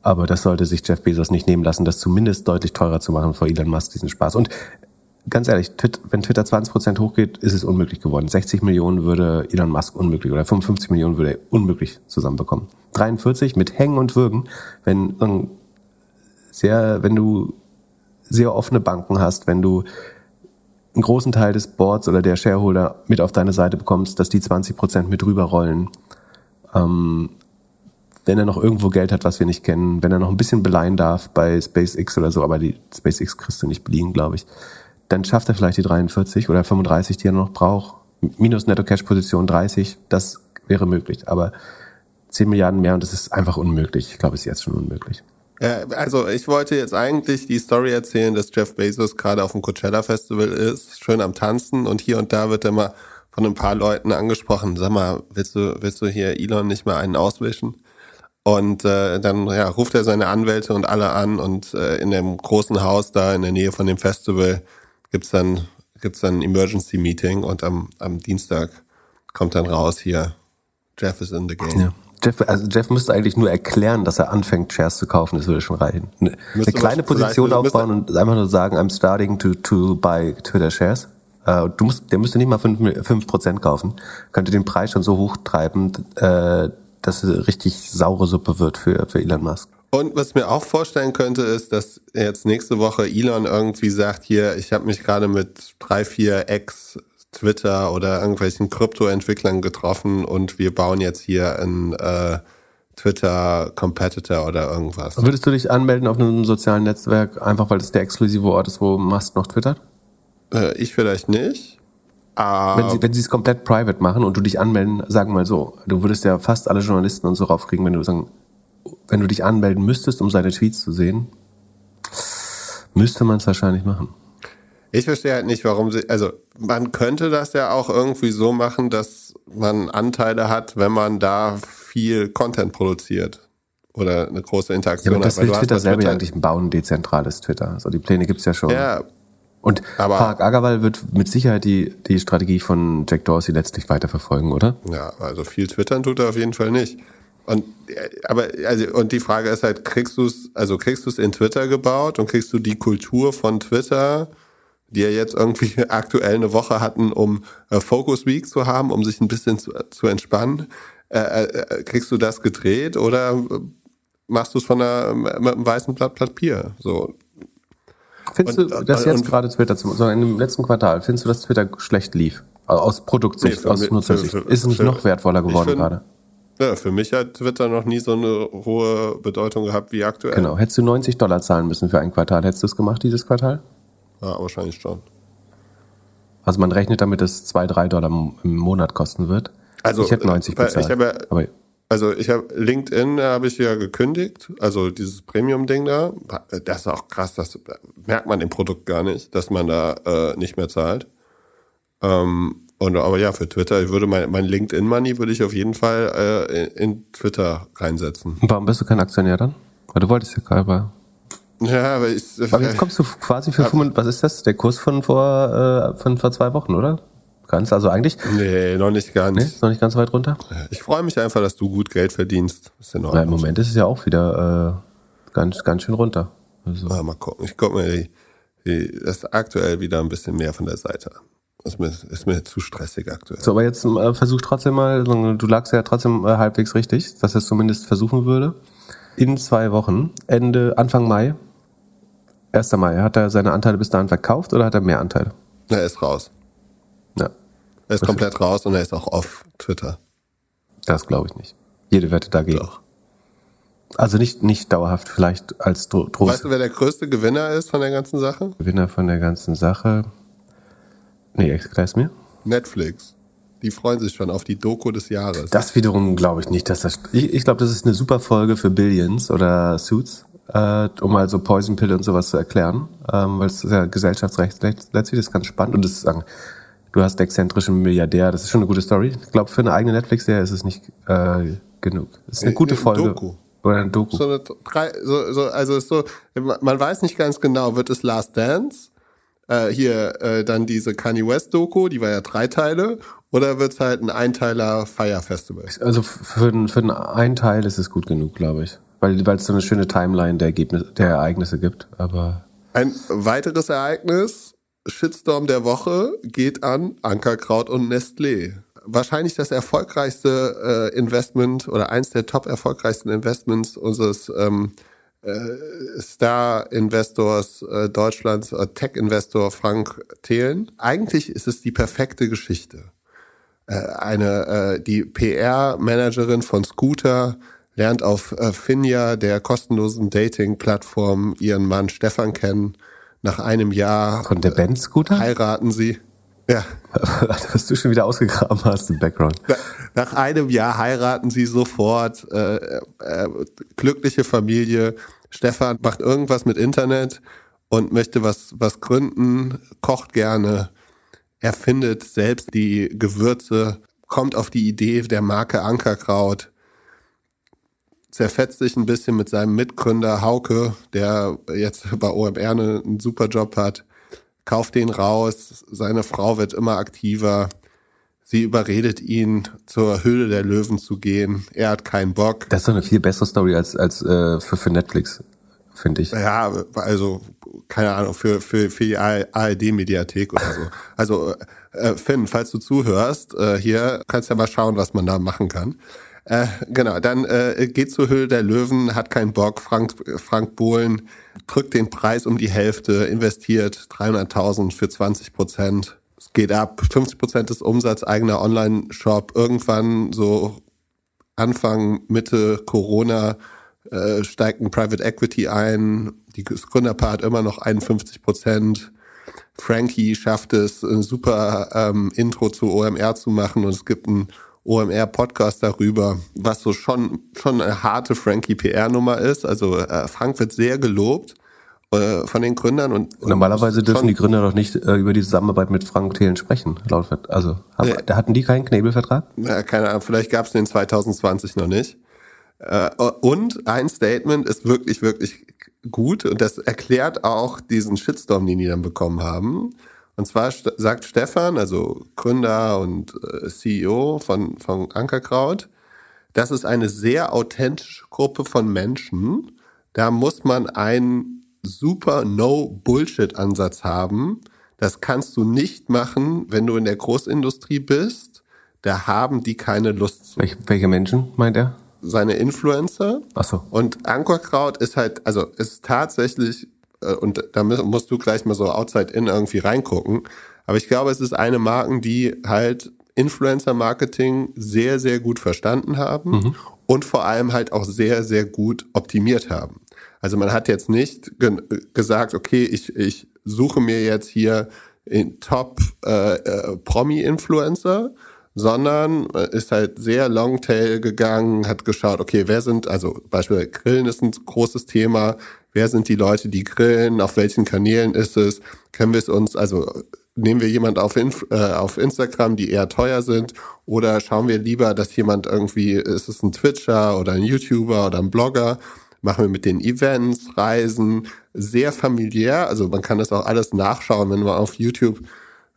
Aber das sollte sich Jeff Bezos nicht nehmen lassen, das zumindest deutlich teurer zu machen für Elon Musk, diesen Spaß. Und ganz ehrlich, wenn Twitter 20% hochgeht, ist es unmöglich geworden. 60 Millionen würde Elon Musk unmöglich oder 55 Millionen würde er unmöglich zusammenbekommen. 43 mit Hängen und Würgen, wenn sehr, wenn du sehr offene Banken hast, wenn du einen großen Teil des Boards oder der Shareholder mit auf deine Seite bekommst, dass die 20 Prozent mit rüberrollen. Ähm, wenn er noch irgendwo Geld hat, was wir nicht kennen, wenn er noch ein bisschen beleihen darf bei SpaceX oder so, aber die SpaceX kriegst du nicht beliehen, glaube ich, dann schafft er vielleicht die 43 oder 35, die er noch braucht. Minus Netto-Cash-Position 30, das wäre möglich. Aber 10 Milliarden mehr und das ist einfach unmöglich. Ich glaube, es ist jetzt schon unmöglich. Ja, also ich wollte jetzt eigentlich die Story erzählen, dass Jeff Bezos gerade auf dem Coachella Festival ist, schön am Tanzen und hier und da wird er mal von ein paar Leuten angesprochen, sag mal, willst du, willst du hier Elon nicht mal einen auswischen? Und äh, dann ja, ruft er seine Anwälte und alle an und äh, in dem großen Haus da in der Nähe von dem Festival gibt's dann gibt's dann ein Emergency Meeting und am, am Dienstag kommt dann raus hier, Jeff is in the game. Ja. Jeff, also Jeff müsste eigentlich nur erklären, dass er anfängt, Shares zu kaufen, das würde schon reichen. Eine, eine kleine Position aufbauen und einfach nur sagen, I'm starting to, to buy Twitter Shares. Uh, du musst, der müsste nicht mal fünf Prozent kaufen, könnte den Preis schon so hoch treiben, äh, dass es richtig saure Suppe wird für, für Elon Musk. Und was ich mir auch vorstellen könnte, ist, dass jetzt nächste Woche Elon irgendwie sagt, hier, ich habe mich gerade mit drei, vier Ex Twitter oder irgendwelchen Kryptoentwicklern getroffen und wir bauen jetzt hier einen äh, Twitter-Competitor oder irgendwas. Würdest du dich anmelden auf einem sozialen Netzwerk, einfach weil das der exklusive Ort ist, wo Musk noch twittert? Äh, ich vielleicht nicht. wenn sie, wenn sie es komplett private machen und du dich anmelden, sagen wir mal so, du würdest ja fast alle Journalisten und so raufkriegen, wenn du sagen, wenn du dich anmelden müsstest, um seine Tweets zu sehen, müsste man es wahrscheinlich machen. Ich verstehe halt nicht, warum sie, also man könnte das ja auch irgendwie so machen, dass man Anteile hat, wenn man da viel Content produziert oder eine große Interaktion ja, aber das hat. will Twitter selber ja eigentlich bauen, dezentrales Twitter. Also die Pläne gibt's ja schon. Ja. Und aber, Park Agarwal wird mit Sicherheit die, die Strategie von Jack Dorsey letztlich weiterverfolgen, oder? Ja, also viel twittern tut er auf jeden Fall nicht. Und aber also und die Frage ist halt, kriegst du es, also kriegst du es in Twitter gebaut und kriegst du die Kultur von Twitter die ja jetzt irgendwie aktuell eine Woche hatten, um äh, Focus Week zu haben, um sich ein bisschen zu, zu entspannen. Äh, äh, kriegst du das gedreht oder machst du es von einer, mit einem weißen Blatt Papier? So. Findest und, du, dass jetzt gerade Twitter, so in dem letzten Quartal, findest du, dass Twitter schlecht lief? Aus Produktsicht, nee, aus Nutzersicht. Ist es nicht noch wertvoller geworden find, gerade? Ja, für mich hat Twitter noch nie so eine hohe Bedeutung gehabt wie aktuell. Genau. Hättest du 90 Dollar zahlen müssen für ein Quartal, hättest du es gemacht dieses Quartal? Ja, wahrscheinlich schon. Also man rechnet damit, dass es 2, 3 Dollar im Monat kosten wird. Also, ich hätte 90 bezahlt. Ich habe, aber also ich habe LinkedIn habe ich ja gekündigt, also dieses Premium-Ding da. Das ist auch krass, das merkt man im Produkt gar nicht, dass man da äh, nicht mehr zahlt. Ähm, und, aber ja, für Twitter, ich würde mein, mein LinkedIn-Money würde ich auf jeden Fall äh, in, in, Twitter reinsetzen. Und warum bist du kein Aktionär dann? Weil du wolltest ja gerade ja, aber ich. Aber jetzt kommst du quasi für 5, was ist das? Der Kurs von vor, äh, von vor zwei Wochen, oder? Ganz, also eigentlich? Nee, noch nicht ganz. Nee, noch nicht ganz weit runter? Ich freue mich einfach, dass du gut Geld verdienst. Ist in, ja, Im Moment ist es ja auch wieder äh, ganz, ganz schön runter. Also. Ja, mal gucken. Ich gucke mir die, die, das aktuell wieder ein bisschen mehr von der Seite an. Ist mir, ist mir zu stressig aktuell. So, aber jetzt äh, versuch trotzdem mal, du lagst ja trotzdem äh, halbwegs richtig, dass es zumindest versuchen würde. In zwei Wochen, Ende, Anfang Mai, 1. Mai, hat er seine Anteile bis dahin verkauft oder hat er mehr Anteile? Er ist raus. Ja. Er ist komplett raus und er ist auch auf Twitter. Das glaube ich nicht. Jede Wette dagegen. Doch. Also nicht, nicht dauerhaft, vielleicht als Dro Trost. Weißt du, wer der größte Gewinner ist von der ganzen Sache? Gewinner von der ganzen Sache. Nee, erklär's mir. Netflix. Die freuen sich schon auf die Doku des Jahres. Das wiederum glaube ich nicht, dass das. Ich, ich glaube, das ist eine super Folge für Billions oder Suits äh, um mal so Poison Pill und sowas zu erklären, ähm, weil es ist ja Gesellschaftsrecht letztlich ist ganz spannend und das ist sagen, du hast exzentrischen Milliardär, das ist schon eine gute Story. Ich glaube, für eine eigene Netflix-Serie ist es nicht äh, genug. Das ist eine gute Folge. Doku. Oder ein Doku. So eine drei, so, so, also ist so, man weiß nicht ganz genau, wird es Last Dance? Äh, hier äh, dann diese Kanye West Doku, die war ja drei Teile, oder wird es halt ein Einteiler Fire Festival? Also für, für einen Einteil ist es gut genug, glaube ich weil weil es so eine schöne Timeline der, Ergebnis, der Ereignisse gibt. Aber ein weiteres Ereignis, Shitstorm der Woche, geht an Ankerkraut und Nestlé. Wahrscheinlich das erfolgreichste äh, Investment oder eins der top erfolgreichsten Investments unseres ähm, äh, Star-Investors äh, Deutschlands, äh, Tech-Investor Frank Thelen. Eigentlich ist es die perfekte Geschichte. Eine die PR-Managerin von Scooter lernt auf äh, Finja, der kostenlosen Dating-Plattform, ihren Mann Stefan kennen. Nach einem Jahr von der Band Scooter heiraten sie. Ja. Was du schon wieder ausgegraben hast im Background. Nach einem Jahr heiraten sie sofort. Äh, äh, glückliche Familie. Stefan macht irgendwas mit Internet und möchte was, was gründen, kocht gerne. Er findet selbst die Gewürze, kommt auf die Idee der Marke Ankerkraut zerfetzt sich ein bisschen mit seinem Mitgründer Hauke, der jetzt bei OMR einen super Job hat, kauft den raus, seine Frau wird immer aktiver, sie überredet ihn, zur Höhle der Löwen zu gehen, er hat keinen Bock. Das ist doch eine viel bessere Story als, als äh, für, für Netflix, finde ich. Ja, also keine Ahnung, für, für, für die ARD-Mediathek oder so. Also äh, Finn, falls du zuhörst, äh, hier kannst ja mal schauen, was man da machen kann. Äh, genau, dann äh, geht zur Höhle der Löwen, hat keinen Bock. Frank, Frank Bohlen drückt den Preis um die Hälfte, investiert 300.000 für 20 Prozent. Es geht ab, 50 Prozent des Umsatzes eigener Online-Shop. Irgendwann so Anfang, Mitte Corona äh, steigt ein Private Equity ein. Die Gründerpaar hat immer noch 51 Prozent. Frankie schafft es, ein super ähm, Intro zu OMR zu machen und es gibt ein OMR-Podcast darüber, was so schon, schon eine harte Frankie-PR-Nummer ist. Also äh, Frank wird sehr gelobt äh, von den Gründern. und, und Normalerweise dürfen die Gründer doch nicht äh, über die Zusammenarbeit mit Frank Thelen sprechen. Laut, also haben, nee. hatten die keinen Knebelvertrag? Ja, keine Ahnung, vielleicht gab es den 2020 noch nicht. Äh, und ein Statement ist wirklich, wirklich gut und das erklärt auch diesen Shitstorm, den die dann bekommen haben. Und zwar sagt Stefan, also Gründer und äh, CEO von, von Ankerkraut, das ist eine sehr authentische Gruppe von Menschen. Da muss man einen super No-Bullshit-Ansatz haben. Das kannst du nicht machen, wenn du in der Großindustrie bist. Da haben die keine Lust zu. Welche, welche Menschen meint er? Seine Influencer. Ach so. Und Ankerkraut ist halt, also ist tatsächlich, und da musst du gleich mal so outside in irgendwie reingucken. Aber ich glaube, es ist eine Marken, die halt Influencer-Marketing sehr, sehr gut verstanden haben mhm. und vor allem halt auch sehr, sehr gut optimiert haben. Also man hat jetzt nicht ge gesagt, okay, ich, ich suche mir jetzt hier Top äh, äh, Promi-Influencer, sondern ist halt sehr Longtail gegangen, hat geschaut, okay, wer sind, also beispielsweise Grillen ist ein großes Thema, wer sind die Leute, die grillen, auf welchen Kanälen ist es, können wir es uns, also nehmen wir jemand auf, Inf äh, auf Instagram, die eher teuer sind, oder schauen wir lieber, dass jemand irgendwie, ist es ein Twitcher oder ein YouTuber oder ein Blogger, machen wir mit den Events, Reisen, sehr familiär. Also man kann das auch alles nachschauen, wenn man auf YouTube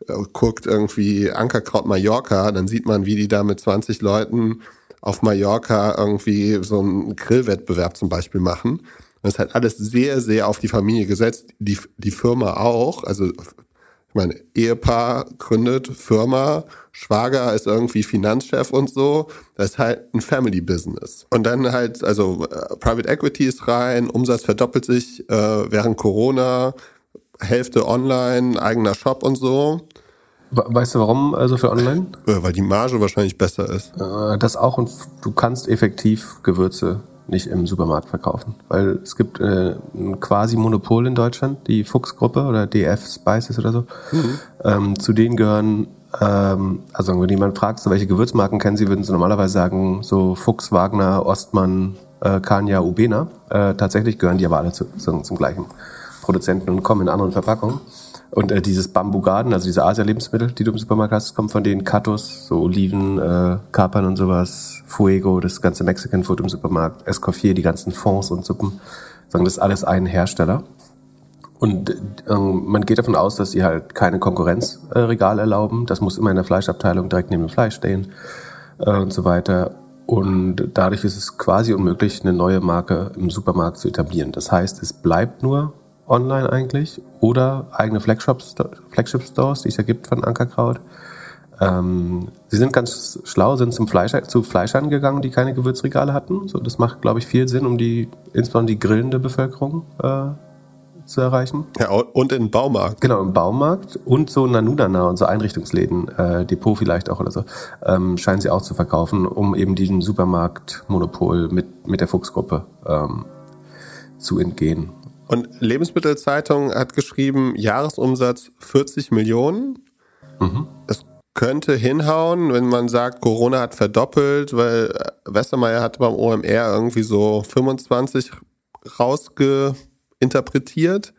äh, guckt, irgendwie Ankerkraut Mallorca, dann sieht man, wie die da mit 20 Leuten auf Mallorca irgendwie so einen Grillwettbewerb zum Beispiel machen. Das ist halt alles sehr, sehr auf die Familie gesetzt. Die, die Firma auch. Also mein Ehepaar gründet Firma, Schwager ist irgendwie Finanzchef und so. Das ist halt ein Family Business. Und dann halt, also äh, Private Equity ist rein, Umsatz verdoppelt sich äh, während Corona, Hälfte online, eigener Shop und so. Weißt du warum also für online? Ja, weil die Marge wahrscheinlich besser ist. Äh, das auch und du kannst effektiv Gewürze nicht im Supermarkt verkaufen. Weil es gibt äh, ein quasi Monopol in Deutschland, die Fuchs-Gruppe oder DF Spices oder so. Mhm. Ähm, zu denen gehören, ähm, also wenn jemand fragt, so welche Gewürzmarken kennen Sie, würden Sie normalerweise sagen, so Fuchs, Wagner, Ostmann, äh, Kania, Ubena. Äh, tatsächlich gehören die aber alle zu, zum, zum gleichen Produzenten und kommen in anderen Verpackungen. Und äh, dieses Bamboo Garden, also diese Asia-Lebensmittel, die du im Supermarkt hast, kommen von denen Katos, so Oliven, äh, Kapern und sowas, Fuego, das ganze Mexican Food im Supermarkt, Escoffier, die ganzen Fonds und Suppen. Sagen, das ist alles ein Hersteller. Und äh, man geht davon aus, dass sie halt keine Konkurrenzregal äh, erlauben. Das muss immer in der Fleischabteilung direkt neben dem Fleisch stehen äh, und so weiter. Und dadurch ist es quasi unmöglich, eine neue Marke im Supermarkt zu etablieren. Das heißt, es bleibt nur online eigentlich oder eigene Flagship-Stores, die es ja gibt von Ankerkraut. Ähm, sie sind ganz schlau, sind zum Fleisch, zu Fleischern gegangen, die keine Gewürzregale hatten. So, das macht, glaube ich, viel Sinn, um die, insbesondere die grillende Bevölkerung äh, zu erreichen. Ja, und im Baumarkt. Genau, im Baumarkt und so Nanudana und so Einrichtungsläden, äh, Depot vielleicht auch oder so, ähm, scheinen sie auch zu verkaufen, um eben diesem Supermarktmonopol mit, mit der Fuchsgruppe ähm, zu entgehen. Und Lebensmittelzeitung hat geschrieben, Jahresumsatz 40 Millionen. Mhm. Es könnte hinhauen, wenn man sagt, Corona hat verdoppelt, weil Westermeier hat beim OMR irgendwie so 25 rausgeinterpretiert.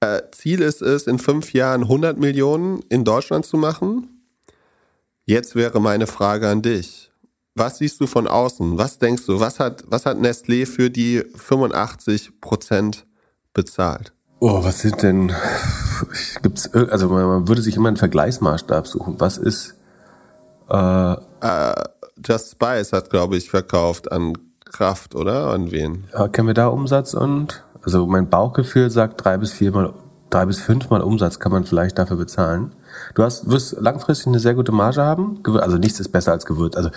Äh, Ziel ist es, in fünf Jahren 100 Millionen in Deutschland zu machen. Jetzt wäre meine Frage an dich. Was siehst du von außen? Was denkst du? Was hat, was hat Nestlé für die 85 Prozent bezahlt. Oh, was sind denn, gibt's, also man würde sich immer einen Vergleichsmaßstab suchen. Was ist, äh, uh, Just Spice hat, glaube ich, verkauft an Kraft, oder? An wen? Äh, kennen wir da Umsatz und, also mein Bauchgefühl sagt drei bis viermal, drei bis fünfmal Umsatz kann man vielleicht dafür bezahlen. Du hast, wirst langfristig eine sehr gute Marge haben. Also nichts ist besser als Gewürz. Also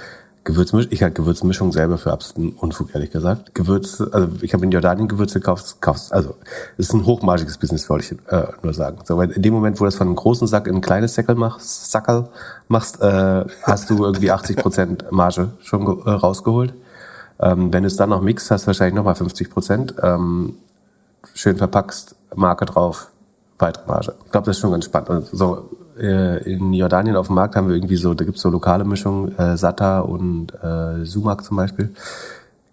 Gewürzmischung, ich halte Gewürzmischung selber für absoluten Unfug, ehrlich gesagt. Gewürz, also ich habe in Jordanien Gewürze gekauft, kaufst, also es ist ein hochmargiges Business, wollte ich äh, nur sagen. So, weil in dem Moment, wo du das von einem großen Sack in ein kleines Säckel machst, Sackel machst, äh, hast du irgendwie 80 Prozent Marge schon äh, rausgeholt. Ähm, wenn du es dann noch mixt, hast du wahrscheinlich nochmal 50 Prozent. Ähm, schön verpackst, Marke drauf, weitere Marge. Ich glaube, das ist schon ganz spannend. Also, so, äh, in Jordanien auf dem Markt haben wir irgendwie so, da gibt's so lokale Mischungen, äh, Sata und äh, Sumak zum Beispiel.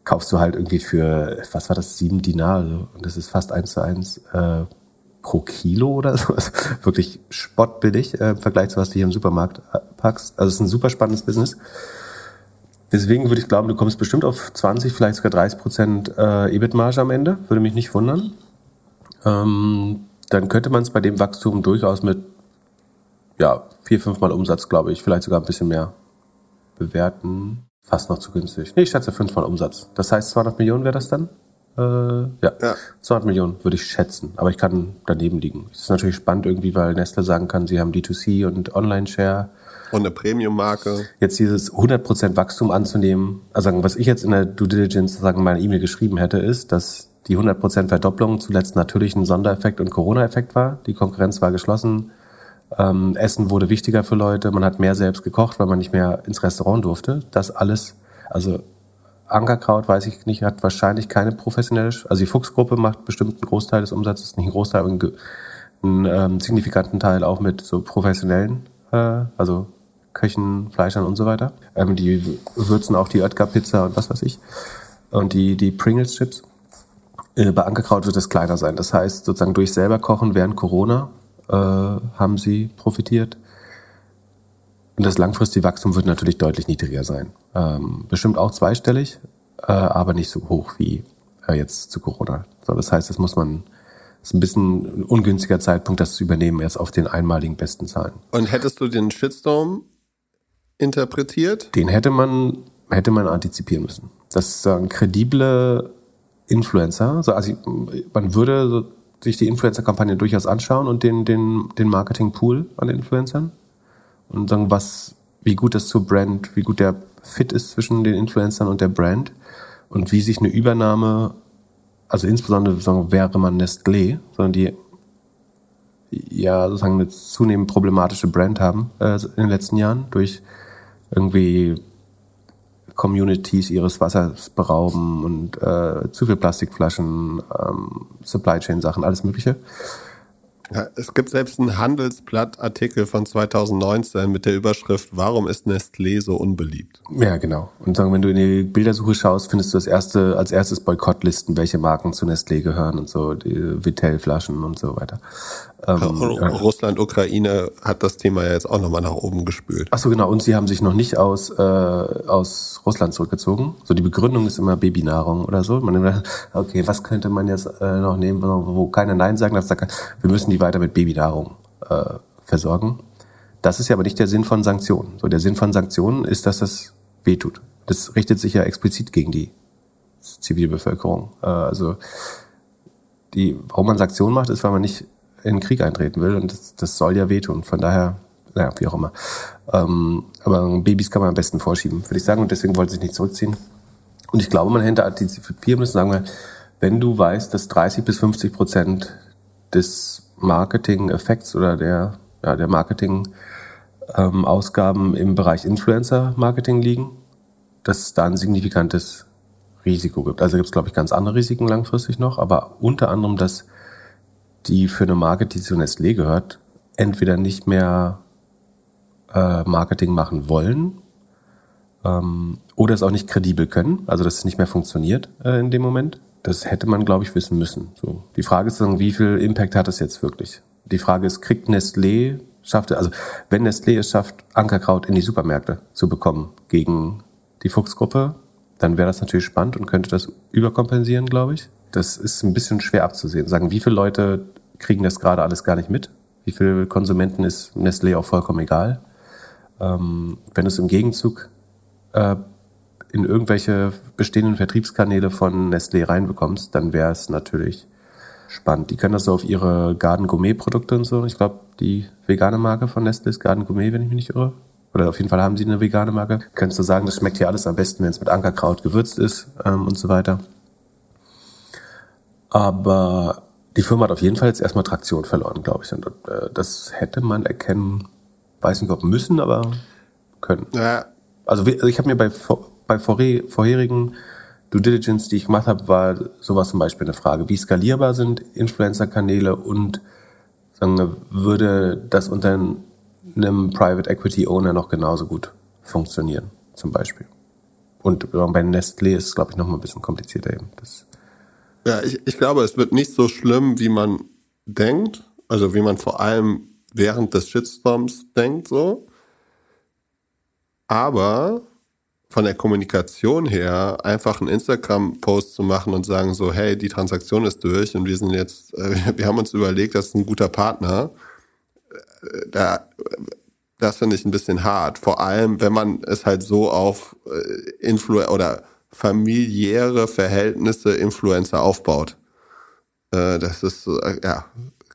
Kaufst du halt irgendwie für, was war das, sieben Dinar, also, und das ist fast eins zu eins äh, pro Kilo oder so. Wirklich spottbillig äh, im Vergleich zu was du hier im Supermarkt äh, packst. Also es ist ein super spannendes Business. Deswegen würde ich glauben, du kommst bestimmt auf 20, vielleicht sogar 30 Prozent äh, EBIT-Marge am Ende. Würde mich nicht wundern. Ähm, dann könnte man es bei dem Wachstum durchaus mit ja, vier, fünfmal Umsatz, glaube ich, vielleicht sogar ein bisschen mehr bewerten. Fast noch zu günstig. Nee, ich schätze fünfmal Umsatz. Das heißt, 200 Millionen wäre das dann? Äh, ja. ja, 200 Millionen würde ich schätzen, aber ich kann daneben liegen. Es ist natürlich spannend irgendwie, weil Nestle sagen kann, sie haben D2C und Online-Share. Und eine Premium-Marke. Jetzt dieses 100% Wachstum anzunehmen, also was ich jetzt in der Due Diligence sagen in meiner E-Mail geschrieben hätte, ist, dass die 100% Verdopplung zuletzt natürlich ein Sondereffekt und Corona-Effekt war. Die Konkurrenz war geschlossen. Ähm, Essen wurde wichtiger für Leute. Man hat mehr selbst gekocht, weil man nicht mehr ins Restaurant durfte. Das alles, also Ankerkraut, weiß ich nicht, hat wahrscheinlich keine professionelle, also die Fuchsgruppe macht bestimmt einen Großteil des Umsatzes, nicht einen Großteil, aber einen, einen ähm, signifikanten Teil auch mit so professionellen, äh, also Köchen, Fleischern und so weiter. Ähm, die würzen auch die Oetker-Pizza und was weiß ich. Und die, die Pringles-Chips. Äh, bei Ankerkraut wird es kleiner sein. Das heißt, sozusagen durch selber kochen während Corona äh, haben sie profitiert. Und das langfristige Wachstum wird natürlich deutlich niedriger sein. Ähm, bestimmt auch zweistellig, äh, aber nicht so hoch wie äh, jetzt zu Corona. So, das heißt, das muss man, das ist ein bisschen ein ungünstiger Zeitpunkt, das zu übernehmen, erst auf den einmaligen besten Zahlen. Und hättest du den Shitstorm interpretiert? Den hätte man, hätte man antizipieren müssen. Das sagen kredible Influencer, so, also man würde sich die Influencer-Kampagne durchaus anschauen und den, den, den Marketing-Pool an den Influencern und sagen, was, wie gut das zur Brand, wie gut der Fit ist zwischen den Influencern und der Brand und wie sich eine Übernahme, also insbesondere sagen, wäre man Nestlé, sondern die ja sozusagen eine zunehmend problematische Brand haben äh, in den letzten Jahren durch irgendwie Communities ihres Wassers berauben und äh, zu viel Plastikflaschen, ähm, Supply Chain Sachen, alles Mögliche. Ja, es gibt selbst einen Handelsblattartikel von 2019 mit der Überschrift Warum ist Nestlé so unbeliebt? Ja, genau. Und sagen, wenn du in die Bildersuche schaust, findest du das erste, als erstes Boykottlisten, welche Marken zu Nestlé gehören und so, die Vitell-Flaschen und so weiter. Ähm, Russland, Ukraine hat das Thema ja jetzt auch nochmal nach oben gespült. Ach so, genau. Und sie haben sich noch nicht aus, äh, aus Russland zurückgezogen. So die Begründung ist immer Babynahrung oder so. Man denkt, okay, was könnte man jetzt äh, noch nehmen, wo keiner Nein sagen darf? Wir müssen die weiter mit Babynahrung äh, versorgen. Das ist ja aber nicht der Sinn von Sanktionen. So, der Sinn von Sanktionen ist, dass das wehtut. Das richtet sich ja explizit gegen die Zivilbevölkerung. Äh, also die, warum man Sanktionen macht, ist, weil man nicht in den Krieg eintreten will und das, das soll ja wehtun. Von daher, naja, wie auch immer. Ähm, aber Babys kann man am besten vorschieben, würde ich sagen, und deswegen wollte sich nicht zurückziehen. Und ich glaube, man hätte antizipieren müssen, sagen wir, wenn du weißt, dass 30 bis 50 Prozent des Marketing-Effekts oder der, ja, der Marketing-Ausgaben ähm, im Bereich Influencer-Marketing liegen, dass es da ein signifikantes Risiko gibt. Also gibt es, glaube ich, ganz andere Risiken langfristig noch, aber unter anderem, dass die für eine Marke, die zu Nestlé gehört, entweder nicht mehr äh, Marketing machen wollen ähm, oder es auch nicht kredibel können, also dass es nicht mehr funktioniert äh, in dem Moment. Das hätte man, glaube ich, wissen müssen. So. Die Frage ist dann, wie viel Impact hat es jetzt wirklich? Die Frage ist, kriegt Nestlé, schafft also wenn Nestlé es schafft, Ankerkraut in die Supermärkte zu bekommen gegen die Fuchsgruppe, dann wäre das natürlich spannend und könnte das überkompensieren, glaube ich das ist ein bisschen schwer abzusehen. Sagen, wie viele Leute kriegen das gerade alles gar nicht mit? Wie viele Konsumenten ist Nestlé auch vollkommen egal? Ähm, wenn du es im Gegenzug äh, in irgendwelche bestehenden Vertriebskanäle von Nestlé reinbekommst, dann wäre es natürlich spannend. Die können das so auf ihre Garden Gourmet Produkte und so. Ich glaube, die vegane Marke von Nestlé ist Garden Gourmet, wenn ich mich nicht irre. Oder auf jeden Fall haben sie eine vegane Marke. Könntest du sagen, das schmeckt hier alles am besten, wenn es mit Ankerkraut gewürzt ist ähm, und so weiter. Aber die Firma hat auf jeden Fall jetzt erstmal Traktion verloren, glaube ich. Und äh, das hätte man erkennen, weiß nicht ob müssen, aber können. Ja. Also, also ich habe mir bei, bei vorherigen Due Diligence, die ich gemacht habe, war sowas zum Beispiel eine Frage, wie skalierbar sind Influencer-Kanäle und sagen wir, würde das unter einem Private Equity Owner noch genauso gut funktionieren, zum Beispiel. Und bei Nestlé ist es, glaube ich, noch mal ein bisschen komplizierter eben. Das ja, ich, ich glaube, es wird nicht so schlimm, wie man denkt. Also wie man vor allem während des Shitstorms denkt, so. Aber von der Kommunikation her einfach einen Instagram-Post zu machen und sagen so, hey, die Transaktion ist durch und wir sind jetzt, äh, wir haben uns überlegt, das ist ein guter Partner. Äh, da, das finde ich ein bisschen hart. Vor allem, wenn man es halt so auf äh, Influ oder familiäre Verhältnisse Influencer aufbaut. Äh, das ist, äh, ja,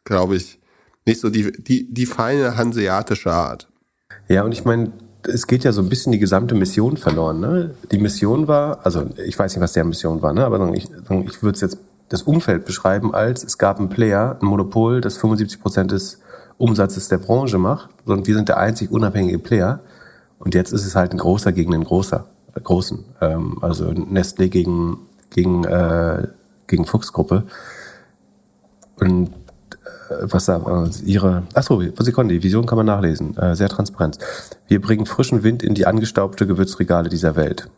glaube ich, nicht so die, die, die feine hanseatische Art. Ja, und ich meine, es geht ja so ein bisschen die gesamte Mission verloren. Ne? Die Mission war, also ich weiß nicht, was der Mission war, ne? aber ich, ich würde es jetzt das Umfeld beschreiben als, es gab einen Player, ein Monopol, das 75 Prozent des Umsatzes der Branche macht und wir sind der einzig unabhängige Player. Und jetzt ist es halt ein großer gegen einen großer, großen. Ähm, also Nestlé gegen, gegen, äh, gegen Fuchsgruppe. Und äh, was da, äh, ihre, achso, Sekunde, die Vision kann man nachlesen, äh, sehr transparent. Wir bringen frischen Wind in die angestaubte Gewürzregale dieser Welt.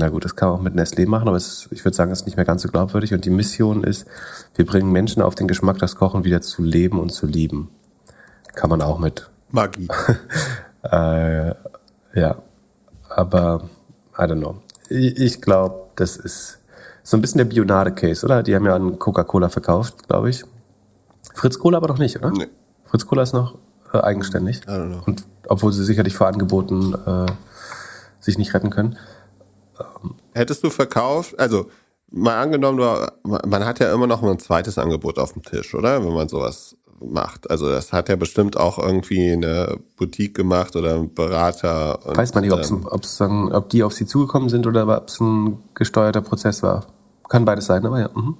Na gut, das kann man auch mit Nestlé machen, aber es, ich würde sagen, es ist nicht mehr ganz so glaubwürdig. Und die Mission ist, wir bringen Menschen auf den Geschmack, das Kochen wieder zu leben und zu lieben. Kann man auch mit. Magie. äh, ja, aber I don't know. Ich, ich glaube, das ist so ein bisschen der Bionade-Case, oder? Die haben ja an Coca-Cola verkauft, glaube ich. Fritz Cola aber doch nicht, oder? Nee. Fritz Cola ist noch äh, eigenständig. I don't know. Und obwohl sie sicherlich vor Angeboten äh, sich nicht retten können. Ähm. Hättest du verkauft, also mal angenommen, du, man hat ja immer noch ein zweites Angebot auf dem Tisch, oder? Wenn man sowas macht. Also das hat ja bestimmt auch irgendwie eine Boutique gemacht oder ein Berater. Und, Weiß man nicht, ob's, ob's dann, ob die auf sie zugekommen sind oder ob es ein gesteuerter Prozess war. Kann beides sein, aber ja. Mhm.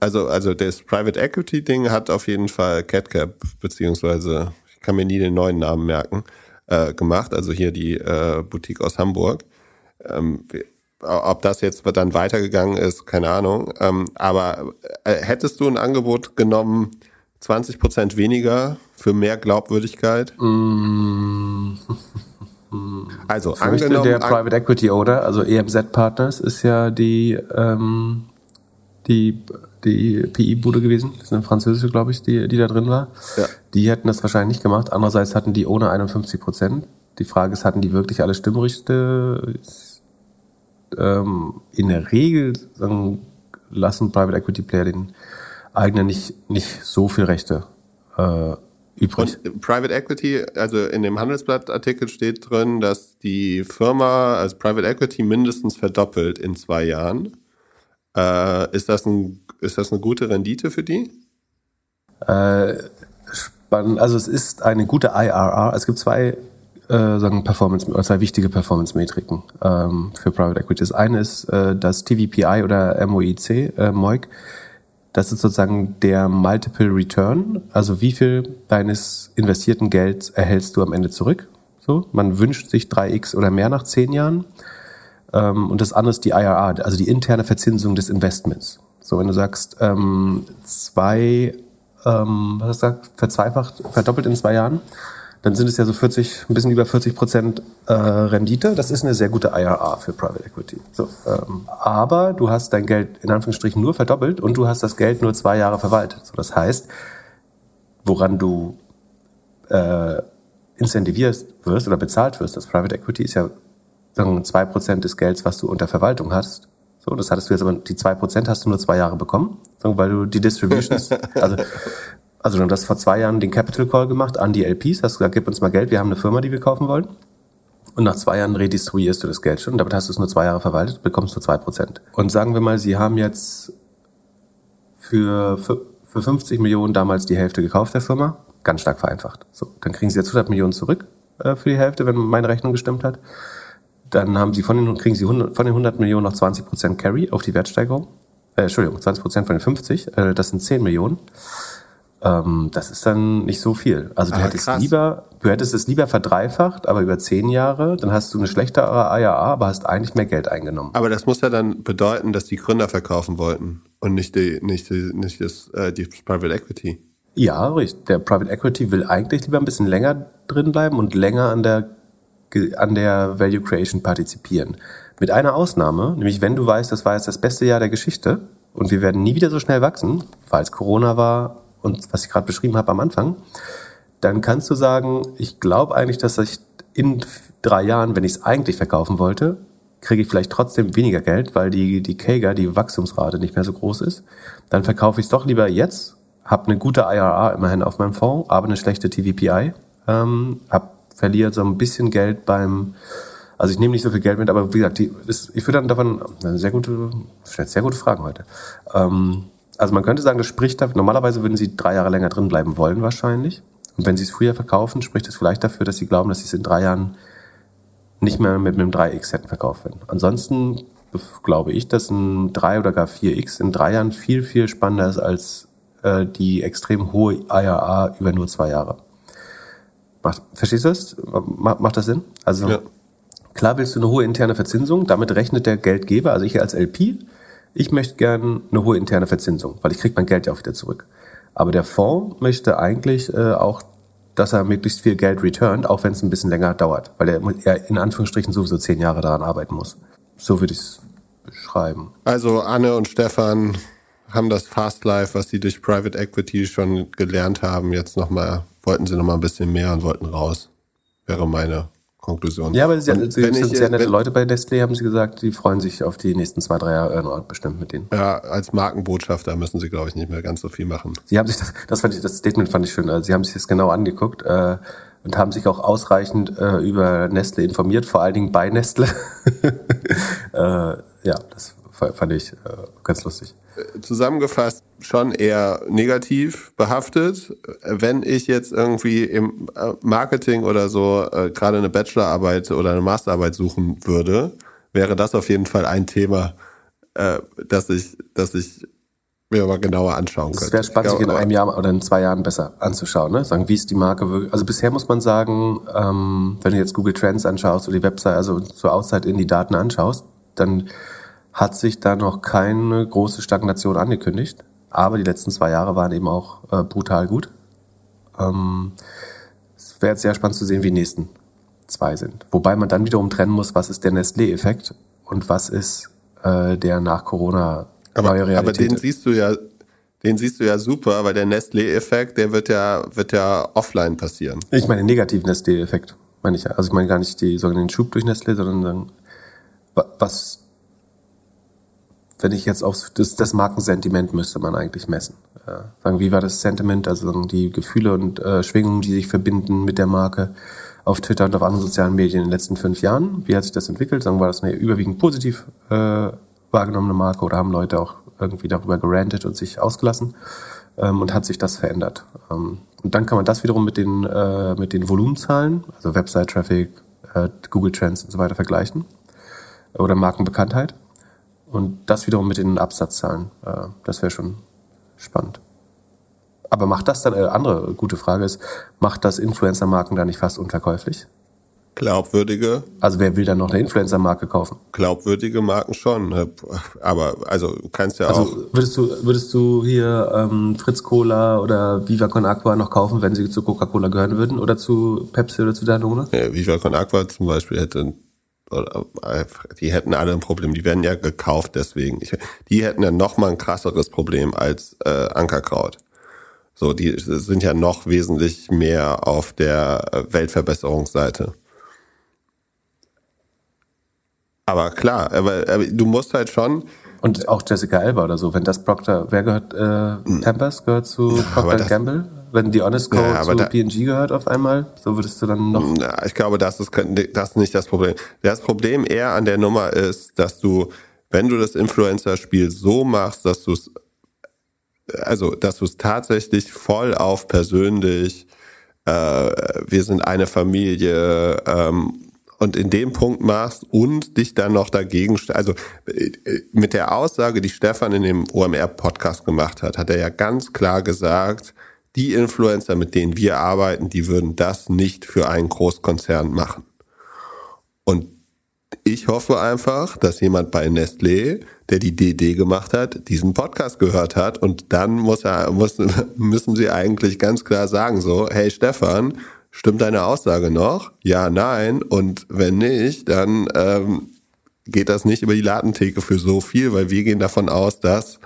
Also, also das Private Equity Ding hat auf jeden Fall CatCap, beziehungsweise ich kann mir nie den neuen Namen merken, äh, gemacht. Also hier die äh, Boutique aus Hamburg. Ähm, ob das jetzt dann weitergegangen ist, keine Ahnung. Ähm, aber äh, hättest du ein Angebot genommen, 20 Prozent weniger für mehr Glaubwürdigkeit? Mm. Also angenommen, der Private Equity Owner, also EMZ Partners, ist ja die ähm, die die PI-Bude gewesen. Das ist eine französische, glaube ich, die, die da drin war. Ja. Die hätten das wahrscheinlich nicht gemacht. Andererseits hatten die ohne 51 Prozent. Die Frage ist, hatten die wirklich alle Stimmrechte? Ähm, in der Regel sagen, lassen Private Equity Player den eigenen nicht, nicht so viel Rechte äh, übrig. Und Private Equity, also in dem Handelsblatt-Artikel steht drin, dass die Firma als Private Equity mindestens verdoppelt in zwei Jahren. Äh, ist, das ein, ist das eine gute Rendite für die? Äh, spannend. Also es ist eine gute IRR. Es gibt zwei äh, sagen Performance, zwei wichtige Performance-Metriken ähm, für Private Equity. Das eine ist äh, das TVPI oder MOIC, äh, MOIC. Das ist sozusagen der Multiple Return, also wie viel deines investierten Gelds erhältst du am Ende zurück. So, man wünscht sich 3x oder mehr nach zehn Jahren. Ähm, und das andere ist die IRR, also die interne Verzinsung des Investments. So, wenn du sagst, ähm, zwei, ähm, was hast du gesagt, verzweifacht, verdoppelt in zwei Jahren, dann sind es ja so 40, ein bisschen über 40 Prozent äh, Rendite. Das ist eine sehr gute IRR für Private Equity. So, ähm, aber du hast dein Geld in Anführungsstrichen nur verdoppelt und du hast das Geld nur zwei Jahre verwaltet. So, das heißt, woran du äh, incentiviert wirst oder bezahlt wirst, das Private Equity ist ja sagen zwei Prozent des Gelds, was du unter Verwaltung hast. So, das hattest du jetzt aber, die zwei Prozent hast du nur zwei Jahre bekommen, weil du die Distributions, also, also du hast vor zwei Jahren den Capital Call gemacht an die LPs, hast gesagt, gib uns mal Geld, wir haben eine Firma, die wir kaufen wollen. Und nach zwei Jahren redistribuierst du das Geld schon, damit hast du es nur zwei Jahre verwaltet, bekommst du zwei Prozent. Und sagen wir mal, sie haben jetzt für, für, für 50 Millionen damals die Hälfte gekauft der Firma, ganz stark vereinfacht. So, dann kriegen sie jetzt 100 Millionen zurück äh, für die Hälfte, wenn meine Rechnung gestimmt hat. Dann haben sie von den, kriegen sie 100, von den 100 Millionen noch 20 Prozent Carry auf die Wertsteigerung. Äh, Entschuldigung, 20 Prozent von den 50. Äh, das sind 10 Millionen. Ähm, das ist dann nicht so viel. Also du ah, hättest krass. lieber, du hättest es lieber verdreifacht, aber über 10 Jahre, dann hast du eine schlechtere IAA, aber hast eigentlich mehr Geld eingenommen. Aber das muss ja dann bedeuten, dass die Gründer verkaufen wollten und nicht die, nicht die, nicht das, äh, die Private Equity. Ja, richtig. Der Private Equity will eigentlich lieber ein bisschen länger drin bleiben und länger an der an der Value Creation partizipieren. Mit einer Ausnahme, nämlich wenn du weißt, das war jetzt das beste Jahr der Geschichte und wir werden nie wieder so schnell wachsen, weil es Corona war und was ich gerade beschrieben habe am Anfang, dann kannst du sagen, ich glaube eigentlich, dass ich in drei Jahren, wenn ich es eigentlich verkaufen wollte, kriege ich vielleicht trotzdem weniger Geld, weil die, die Kager, die Wachstumsrate nicht mehr so groß ist. Dann verkaufe ich es doch lieber jetzt, habe eine gute IRR immerhin auf meinem Fonds, aber eine schlechte TVPI, ähm, habe verliert so ein bisschen Geld beim Also ich nehme nicht so viel Geld mit, aber wie gesagt, die, ist, ich würde dann davon, sehr gute, sehr gute Fragen heute. Ähm, also man könnte sagen, das spricht dafür, normalerweise würden sie drei Jahre länger drin bleiben wollen wahrscheinlich. Und wenn sie es früher verkaufen, spricht es vielleicht dafür, dass sie glauben, dass sie es in drei Jahren nicht mehr mit einem 3X hätten verkauft werden. Ansonsten glaube ich, dass ein 3 oder gar 4X in drei Jahren viel, viel spannender ist als äh, die extrem hohe IRA über nur zwei Jahre. Macht, verstehst du das? Macht, macht das Sinn? Also ja. klar willst du eine hohe interne Verzinsung, damit rechnet der Geldgeber, also ich als LP, ich möchte gerne eine hohe interne Verzinsung, weil ich kriege mein Geld ja auch wieder zurück. Aber der Fonds möchte eigentlich äh, auch, dass er möglichst viel Geld returnt, auch wenn es ein bisschen länger dauert, weil er, er in Anführungsstrichen sowieso zehn Jahre daran arbeiten muss. So würde ich es beschreiben. Also Anne und Stefan haben das Fast Life, was sie durch Private Equity schon gelernt haben, jetzt nochmal, wollten sie nochmal ein bisschen mehr und wollten raus. Wäre meine Konklusion. Ja, aber sie, und sie sind ich, sehr nette wenn, Leute bei Nestlé, haben sie gesagt, die freuen sich auf die nächsten zwei, drei Jahre Earnout bestimmt mit denen. Ja, als Markenbotschafter müssen sie, glaube ich, nicht mehr ganz so viel machen. Sie haben sich das, das fand ich, das Statement fand ich schön. Also sie haben sich das genau angeguckt äh, und haben sich auch ausreichend äh, über Nestle informiert, vor allen Dingen bei Nestle. äh, ja, das fand ich äh, ganz lustig. Zusammengefasst schon eher negativ behaftet. Wenn ich jetzt irgendwie im äh, Marketing oder so äh, gerade eine Bachelorarbeit oder eine Masterarbeit suchen würde, wäre das auf jeden Fall ein Thema, äh, das ich, das ich mir mal genauer anschauen könnte. Es wäre spannend, sich in einem Jahr oder in zwei Jahren besser anzuschauen. Ne? Sagen, wie ist die Marke wirklich. Also bisher muss man sagen, ähm, wenn du jetzt Google Trends anschaust oder die Website, also so Outside in die Daten anschaust, dann hat sich da noch keine große Stagnation angekündigt. Aber die letzten zwei Jahre waren eben auch äh, brutal gut. Ähm, es wäre jetzt sehr spannend zu sehen, wie die nächsten zwei sind. Wobei man dann wiederum trennen muss, was ist der Nestlé-Effekt und was ist äh, der nach Corona aber, neue Realität. Aber den siehst du ja, den siehst du ja super, weil der Nestlé-Effekt, der wird ja, wird ja offline passieren. Ich meine den negativen Nestlé-Effekt, meine ich ja. Also ich meine gar nicht die sogenannten Schub durch Nestlé, sondern was wenn ich jetzt auf das, das Markensentiment müsste man eigentlich messen. Ja, sagen, wie war das Sentiment, also die Gefühle und äh, Schwingungen, die sich verbinden mit der Marke auf Twitter und auf anderen sozialen Medien in den letzten fünf Jahren? Wie hat sich das entwickelt? Sagen, war das eine überwiegend positiv äh, wahrgenommene Marke oder haben Leute auch irgendwie darüber gerantet und sich ausgelassen? Ähm, und hat sich das verändert? Ähm, und dann kann man das wiederum mit den, äh, mit den Volumenzahlen, also Website-Traffic, äh, Google Trends und so weiter vergleichen. Oder Markenbekanntheit. Und das wiederum mit den Absatzzahlen. Äh, das wäre schon spannend. Aber macht das dann, äh, andere gute Frage ist, macht das Influencer-Marken da nicht fast unverkäuflich? Glaubwürdige. Also wer will dann noch eine Influencer-Marke kaufen? Glaubwürdige Marken schon. Aber also du kannst ja also auch. Würdest du, würdest du hier ähm, Fritz Cola oder Viva Con Aqua noch kaufen, wenn sie zu Coca-Cola gehören würden? Oder zu Pepsi oder zu Danone? Ja, Viva Con Aqua zum Beispiel hätte die hätten alle ein Problem. Die werden ja gekauft deswegen. Die hätten ja noch mal ein krasseres Problem als äh, Ankerkraut. So, die sind ja noch wesentlich mehr auf der Weltverbesserungsseite. Aber klar, aber, aber du musst halt schon. Und auch Jessica Alba oder so, wenn das Procter, wer gehört, äh, Pampers gehört zu Procter Gamble? wenn die Honest Co. Ja, zu PNG gehört auf einmal, so würdest du dann noch. Na, ich glaube, das ist, das ist nicht das Problem. Das Problem eher an der Nummer ist, dass du, wenn du das Influencer-Spiel so machst, dass du es, also, dass du es tatsächlich voll auf persönlich, äh, wir sind eine Familie, ähm, und in dem Punkt machst und dich dann noch dagegen, also äh, mit der Aussage, die Stefan in dem OMR-Podcast gemacht hat, hat er ja ganz klar gesagt, die Influencer, mit denen wir arbeiten, die würden das nicht für einen Großkonzern machen. Und ich hoffe einfach, dass jemand bei Nestlé, der die DD gemacht hat, diesen Podcast gehört hat und dann muss er, muss, müssen sie eigentlich ganz klar sagen so, hey Stefan, stimmt deine Aussage noch? Ja, nein. Und wenn nicht, dann ähm, geht das nicht über die Ladentheke für so viel, weil wir gehen davon aus, dass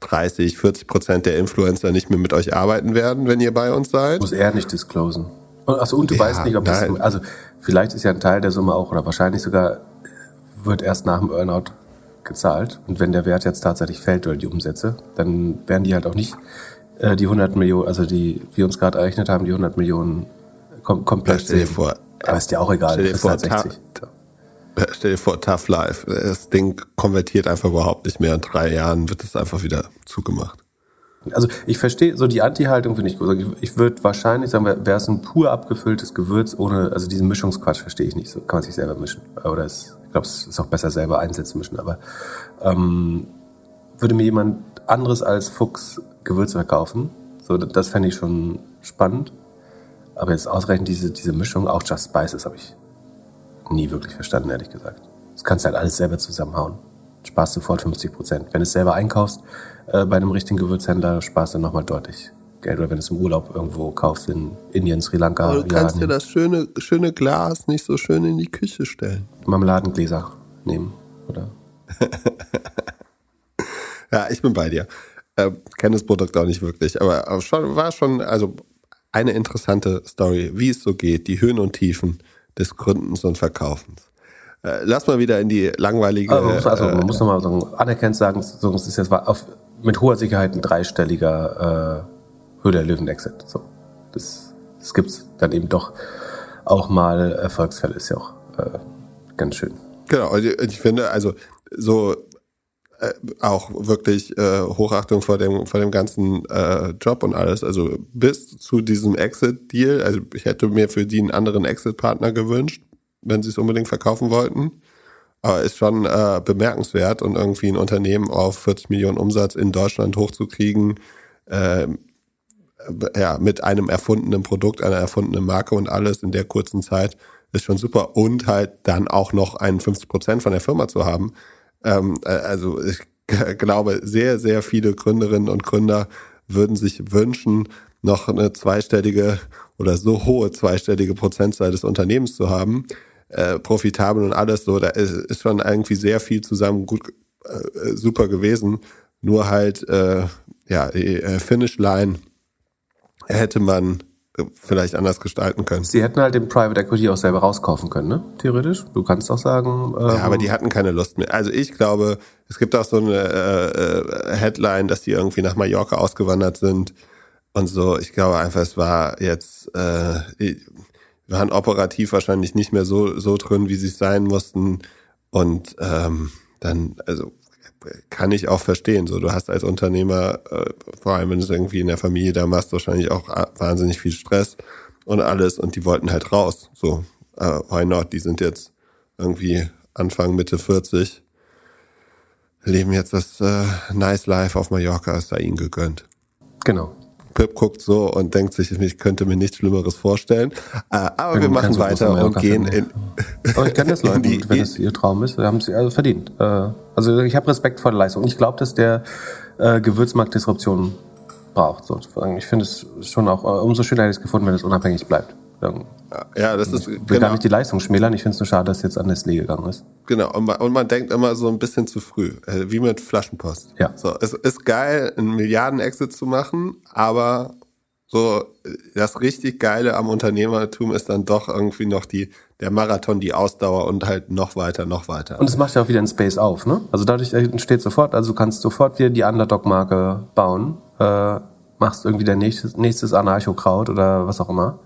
30, 40 Prozent der Influencer nicht mehr mit euch arbeiten werden, wenn ihr bei uns seid. Muss er nicht disclosen. Achso, und du ja, weißt nicht, ob das, also vielleicht ist ja ein Teil der Summe auch, oder wahrscheinlich sogar wird erst nach dem Earnout gezahlt. Und wenn der Wert jetzt tatsächlich fällt oder die Umsätze, dann werden die halt auch nicht äh, die 100 Millionen, also die wir uns gerade errechnet haben, die 100 Millionen kom komplett sehen. Vor, Aber ist dir auch egal, stell dir vor, 60. stell dir vor, Tough Life. Das Ding konvertiert einfach überhaupt nicht mehr. In drei Jahren wird es einfach wieder zugemacht. Also ich verstehe, so die Anti-Haltung finde ich gut. Ich, ich würde wahrscheinlich sagen, wäre es ein pur abgefülltes Gewürz ohne, also diesen Mischungsquatsch verstehe ich nicht. So kann man sich selber mischen. Oder es, ich glaube, es ist auch besser selber einsetzen mischen. Aber ähm, würde mir jemand anderes als Fuchs Gewürze verkaufen, so das fände ich schon spannend. Aber jetzt ausreichend diese, diese Mischung, auch Just Spices, habe ich nie wirklich verstanden, ehrlich gesagt. Das kannst du halt alles selber zusammenhauen. Sparst sofort 50 Prozent. Wenn du es selber einkaufst, äh, bei einem richtigen Gewürzhändler sparst du nochmal deutlich Geld. Oder wenn du es im Urlaub irgendwo kaufst, in Indien, Sri Lanka. Aber du kannst dir das schöne, schöne Glas nicht so schön in die Küche stellen. Marmeladengläser nehmen, oder? ja, ich bin bei dir. Äh, kenne das Produkt auch nicht wirklich, aber, aber schon, war schon, also eine interessante Story, wie es so geht, die Höhen und Tiefen des Gründens und Verkaufens. Äh, lass mal wieder in die langweilige. Also, man muss, also, man muss nochmal sagen, anerkennt sagen, so, es ist jetzt auf, mit hoher Sicherheit ein dreistelliger äh, Höhe der Löwen-Exit. So, das, das gibt's dann eben doch auch mal Erfolgsfälle, ist ja auch äh, ganz schön. Genau, und ich finde, also so äh, auch wirklich äh, Hochachtung vor dem, vor dem ganzen äh, Job und alles. Also bis zu diesem Exit-Deal, also ich hätte mir für die einen anderen Exit-Partner gewünscht, wenn sie es unbedingt verkaufen wollten. Aber ist schon äh, bemerkenswert und irgendwie ein Unternehmen auf 40 Millionen Umsatz in Deutschland hochzukriegen, äh, ja, mit einem erfundenen Produkt, einer erfundenen Marke und alles in der kurzen Zeit ist schon super. Und halt dann auch noch 51 Prozent von der Firma zu haben, ähm, äh, also ich glaube, sehr, sehr viele Gründerinnen und Gründer würden sich wünschen, noch eine zweistellige oder so hohe zweistellige Prozentzahl des Unternehmens zu haben, äh, profitabel und alles so. Da ist, ist schon irgendwie sehr viel zusammen gut, äh, super gewesen. Nur halt, äh, ja, äh, Finish Line hätte man vielleicht anders gestalten können. Sie hätten halt den Private Equity auch selber rauskaufen können, ne? Theoretisch. Du kannst auch sagen. Ähm ja, aber die hatten keine Lust mehr. Also ich glaube, es gibt auch so eine äh, äh, Headline, dass die irgendwie nach Mallorca ausgewandert sind und so. Ich glaube einfach, es war jetzt, äh, waren operativ wahrscheinlich nicht mehr so so drin, wie sie es sein mussten. Und ähm, dann, also kann ich auch verstehen. So, du hast als Unternehmer, äh, vor allem wenn du es irgendwie in der Familie da machst, wahrscheinlich auch äh, wahnsinnig viel Stress und alles und die wollten halt raus. So, äh, why not? Die sind jetzt irgendwie Anfang, Mitte 40, leben jetzt das äh, Nice Life auf Mallorca, ist da ihnen gegönnt. Genau. Pip guckt so und denkt sich, ich könnte mir nichts Schlimmeres vorstellen. Äh, aber ja, wir machen weiter und gehen in. Aber ich kann das Leuten, die, wenn es ihr Traum ist, haben sie also verdient. Äh, also ich habe Respekt vor der Leistung. Ich glaube, dass der äh, Gewürzmarkt Disruption braucht. Sozusagen. Ich finde es schon auch, umso schöner hätte ich es gefunden, wenn es unabhängig bleibt. Ja, das ist. Ich will genau. gar nicht die Leistung schmälern. Ich finde es nur schade, dass es jetzt an Nestlé gegangen ist. Genau. Und man, und man denkt immer so ein bisschen zu früh. Äh, wie mit Flaschenpost. Ja. So, es ist geil, einen Milliarden-Exit zu machen, aber so, das richtig Geile am Unternehmertum ist dann doch irgendwie noch die, der Marathon, die Ausdauer und halt noch weiter, noch weiter. Und es macht ja auch wieder einen Space auf, ne? Also dadurch entsteht sofort, also du kannst sofort wieder die Underdog-Marke bauen, äh, machst irgendwie dein nächstes, nächstes Anarcho-Kraut oder was auch immer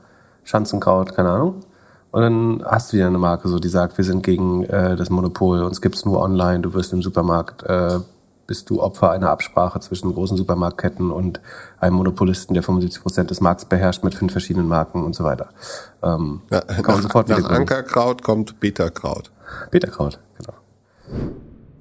Schanzenkraut, keine Ahnung. Und dann hast du wieder eine Marke, so die sagt, wir sind gegen äh, das Monopol, uns gibt's nur online, du wirst im Supermarkt, äh, bist du Opfer einer Absprache zwischen großen Supermarktketten und einem Monopolisten, der 75 Prozent des Markts beherrscht mit fünf verschiedenen Marken und so weiter. Ähm, ja, kann man nach, sofort nach Ankerkraut kommt Beta-Kraut. Beta-Kraut, genau.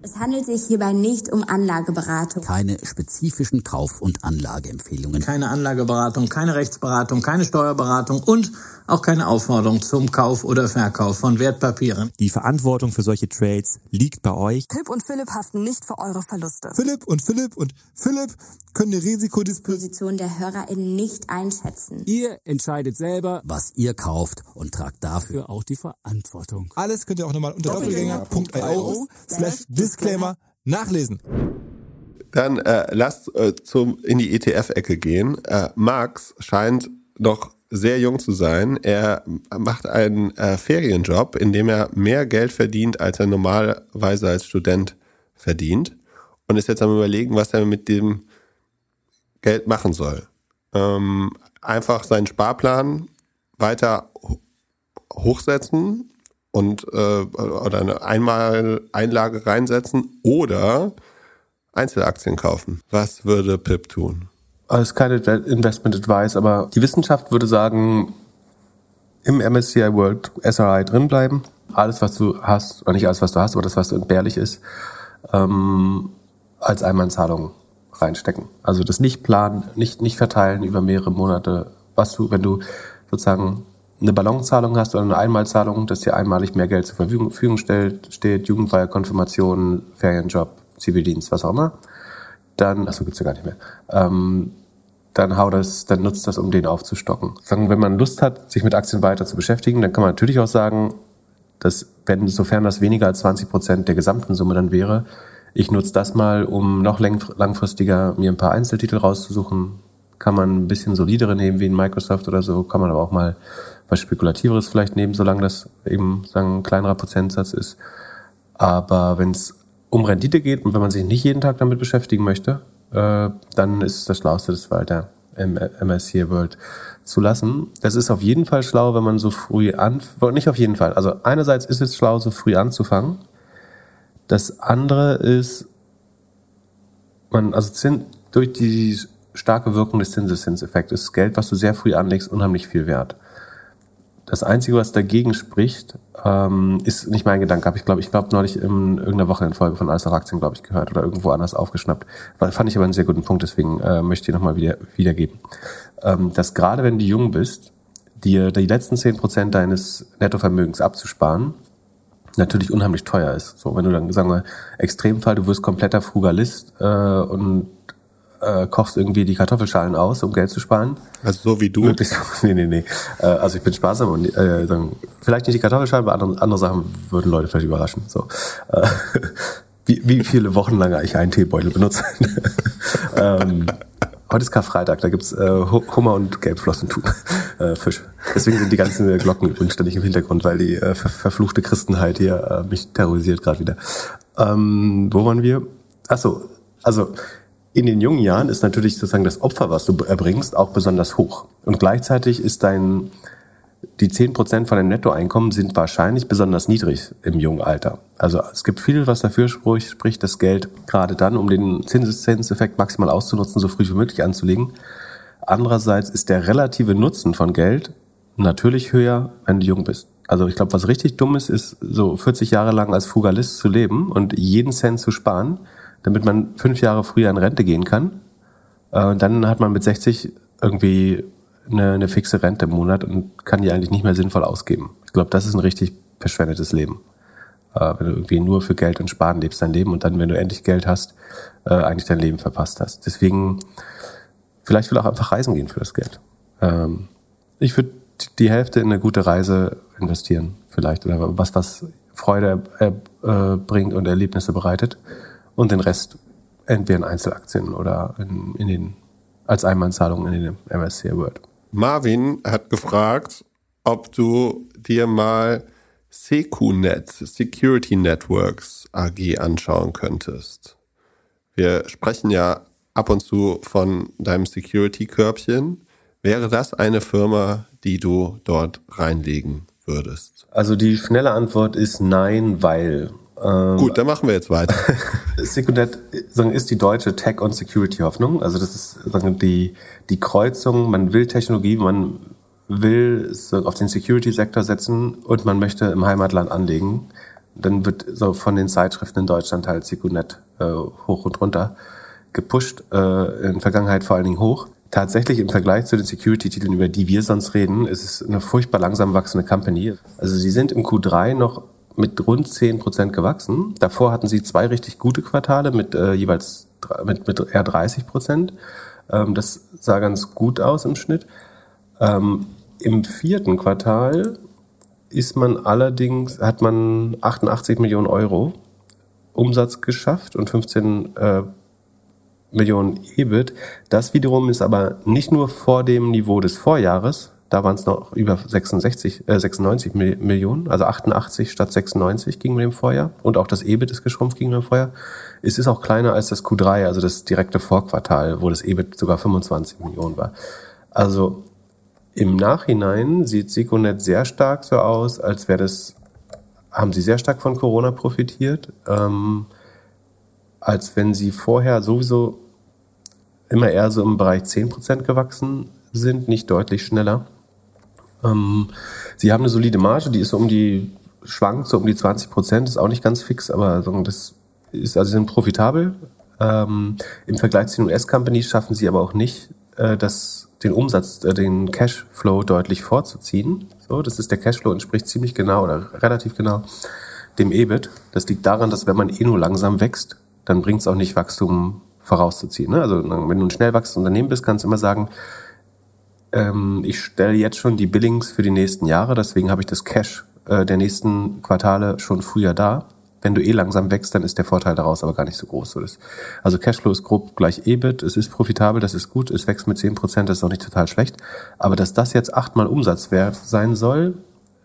Es handelt sich hierbei nicht um Anlageberatung. Keine spezifischen Kauf- und Anlageempfehlungen. Keine Anlageberatung, keine Rechtsberatung, keine Steuerberatung und auch keine Aufforderung zum Kauf oder Verkauf von Wertpapieren. Die Verantwortung für solche Trades liegt bei euch. Philipp und Philipp haften nicht für eure Verluste. Philipp und Philipp und Philipp können die Risikodisposition der HörerInnen nicht einschätzen. Ihr entscheidet selber, was ihr kauft und tragt dafür auch die Verantwortung. Alles könnt ihr auch nochmal unter doppelgänger.io slash Disclaimer nachlesen. Dann äh, lasst äh, zum in die ETF-Ecke gehen. Äh, Max scheint noch sehr jung zu sein. Er macht einen äh, Ferienjob, in dem er mehr Geld verdient, als er normalerweise als Student verdient. Und ist jetzt am überlegen, was er mit dem Geld machen soll. Ähm, einfach seinen Sparplan weiter hochsetzen und äh, oder eine einmal Einlage reinsetzen oder Einzelaktien kaufen. Was würde Pip tun? Es ist keine Investment Advice, aber die Wissenschaft würde sagen, im MSCI World SRI drinbleiben. Alles, was du hast, oder nicht alles, was du hast, aber das, was entbehrlich ist, ähm, als Einmalzahlung reinstecken. Also das nicht planen, nicht, nicht verteilen über mehrere Monate. Was du, wenn du sozusagen eine Ballonzahlung hast oder eine Einmalzahlung, dass dir einmalig mehr Geld zur Verfügung stellt, steht, Jugendfeier, Konfirmation, Ferienjob, Zivildienst, was auch immer, dann, achso, gibt's ja gar nicht mehr, ähm, dann hau das, dann nutzt das, um den aufzustocken. Sagen, wenn man Lust hat, sich mit Aktien weiter zu beschäftigen, dann kann man natürlich auch sagen, dass, wenn, sofern das weniger als 20 Prozent der gesamten Summe dann wäre, ich nutze das mal, um noch langfristiger mir ein paar Einzeltitel rauszusuchen. Kann man ein bisschen solidere nehmen, wie in Microsoft oder so, kann man aber auch mal was Spekulativeres vielleicht nehmen, solange das eben sagen, ein kleinerer Prozentsatz ist. Aber wenn es um Rendite geht und wenn man sich nicht jeden Tag damit beschäftigen möchte, äh, dann ist das Schlauste, das weiter im MSCI World zu lassen. Das ist auf jeden Fall schlau, wenn man so früh an, nicht auf jeden Fall. Also einerseits ist es schlau, so früh anzufangen. Das andere ist, man, also durch die starke Wirkung des Zinseszinseffekts ist Geld, was du sehr früh anlegst, unheimlich viel wert. Das Einzige, was dagegen spricht, ähm, ist nicht mein Gedanke. Habe ich glaube, ich glaube neulich in irgendeiner Wochenendfolge von Alles auf Aktien, glaube ich, gehört oder irgendwo anders aufgeschnappt. Fand ich aber einen sehr guten Punkt, deswegen äh, möchte ich nochmal wieder wiedergeben. Ähm, dass gerade wenn du jung bist, dir die letzten zehn Prozent deines Nettovermögens abzusparen, natürlich unheimlich teuer ist. So, wenn du dann, sagen wir, Extremfall, du wirst kompletter Frugalist äh, und äh, kochst irgendwie die Kartoffelschalen aus, um Geld zu sparen. Also so wie du? Möglichst, nee, nee, nee. Äh, also ich bin sparsam und äh, dann, vielleicht nicht die Kartoffelschalen, aber andere, andere Sachen würden Leute vielleicht überraschen. So. Äh, wie, wie viele Wochen lang ich einen Teebeutel benutze. ähm, heute ist Karfreitag, da gibt's äh, Hummer und Gelbflossentuch, äh, Fisch. Deswegen sind die ganzen Glocken übrigens ständig im Hintergrund, weil die äh, ver verfluchte Christenheit hier äh, mich terrorisiert gerade wieder. Ähm, wo waren wir? Ach so, also in den jungen Jahren ist natürlich sozusagen das Opfer, was du erbringst, auch besonders hoch. Und gleichzeitig ist dein, die zehn Prozent von deinem Nettoeinkommen sind wahrscheinlich besonders niedrig im jungen Alter. Also es gibt viel, was dafür spricht, das Geld gerade dann, um den Zinseszinseffekt maximal auszunutzen, so früh wie möglich anzulegen. Andererseits ist der relative Nutzen von Geld natürlich höher, wenn du jung bist. Also ich glaube, was richtig dumm ist, ist so 40 Jahre lang als Frugalist zu leben und jeden Cent zu sparen damit man fünf Jahre früher in Rente gehen kann. Äh, und dann hat man mit 60 irgendwie eine, eine fixe Rente im Monat und kann die eigentlich nicht mehr sinnvoll ausgeben. Ich glaube, das ist ein richtig verschwendetes Leben. Äh, wenn du irgendwie nur für Geld und Sparen lebst dein Leben und dann, wenn du endlich Geld hast, äh, eigentlich dein Leben verpasst hast. Deswegen, vielleicht will auch einfach reisen gehen für das Geld. Ähm, ich würde die Hälfte in eine gute Reise investieren, vielleicht, oder was, was Freude äh, äh, bringt und Erlebnisse bereitet und den Rest entweder in Einzelaktien oder in, in den, als Einmalzahlung in den MSCI World. Marvin hat gefragt, ob du dir mal SecuNet, Security Networks AG anschauen könntest. Wir sprechen ja ab und zu von deinem Security-Körbchen. Wäre das eine Firma, die du dort reinlegen würdest? Also die schnelle Antwort ist nein, weil ähm, Gut, dann machen wir jetzt weiter. Secunet ist die deutsche Tech- und Security-Hoffnung. Also das ist die, die Kreuzung, man will Technologie, man will auf den Security-Sektor setzen und man möchte im Heimatland anlegen. Dann wird so von den Zeitschriften in Deutschland halt Secunet äh, hoch und runter gepusht, äh, in Vergangenheit vor allen Dingen hoch. Tatsächlich im Vergleich zu den Security-Titeln, über die wir sonst reden, ist es eine furchtbar langsam wachsende Company. Also sie sind im Q3 noch mit rund 10 Prozent gewachsen. Davor hatten sie zwei richtig gute Quartale mit äh, jeweils mit, mit eher 30 Prozent. Ähm, das sah ganz gut aus im Schnitt. Ähm, Im vierten Quartal ist man allerdings, hat man 88 Millionen Euro Umsatz geschafft und 15 äh, Millionen EBIT. Das wiederum ist aber nicht nur vor dem Niveau des Vorjahres, da waren es noch über 66, äh, 96 Millionen, also 88 statt 96 gegen dem Vorjahr. Und auch das EBIT ist geschrumpft gegen dem Vorjahr. Es ist auch kleiner als das Q3, also das direkte Vorquartal, wo das EBIT sogar 25 Millionen war. Also im Nachhinein sieht Seconet sehr stark so aus, als wäre das haben sie sehr stark von Corona profitiert, ähm, als wenn sie vorher sowieso immer eher so im Bereich 10% gewachsen sind, nicht deutlich schneller. Ähm, sie haben eine solide Marge, die ist so um die, schwankt so um die 20%, ist auch nicht ganz fix, aber das ist, also sie sind profitabel. Ähm, Im Vergleich zu den US-Companies schaffen sie aber auch nicht, äh, das, den Umsatz, äh, den Cashflow deutlich vorzuziehen. So, das ist der Cashflow entspricht ziemlich genau oder relativ genau dem EBIT. Das liegt daran, dass wenn man eh nur langsam wächst, dann bringt es auch nicht Wachstum vorauszuziehen. Ne? Also wenn du ein schnell wachsendes Unternehmen bist, kannst du immer sagen, ähm, ich stelle jetzt schon die Billings für die nächsten Jahre, deswegen habe ich das Cash äh, der nächsten Quartale schon früher da. Wenn du eh langsam wächst, dann ist der Vorteil daraus aber gar nicht so groß. Also Cashflow ist grob gleich EBIT, es ist profitabel, das ist gut, es wächst mit 10%, das ist auch nicht total schlecht. Aber dass das jetzt achtmal Umsatzwert sein soll,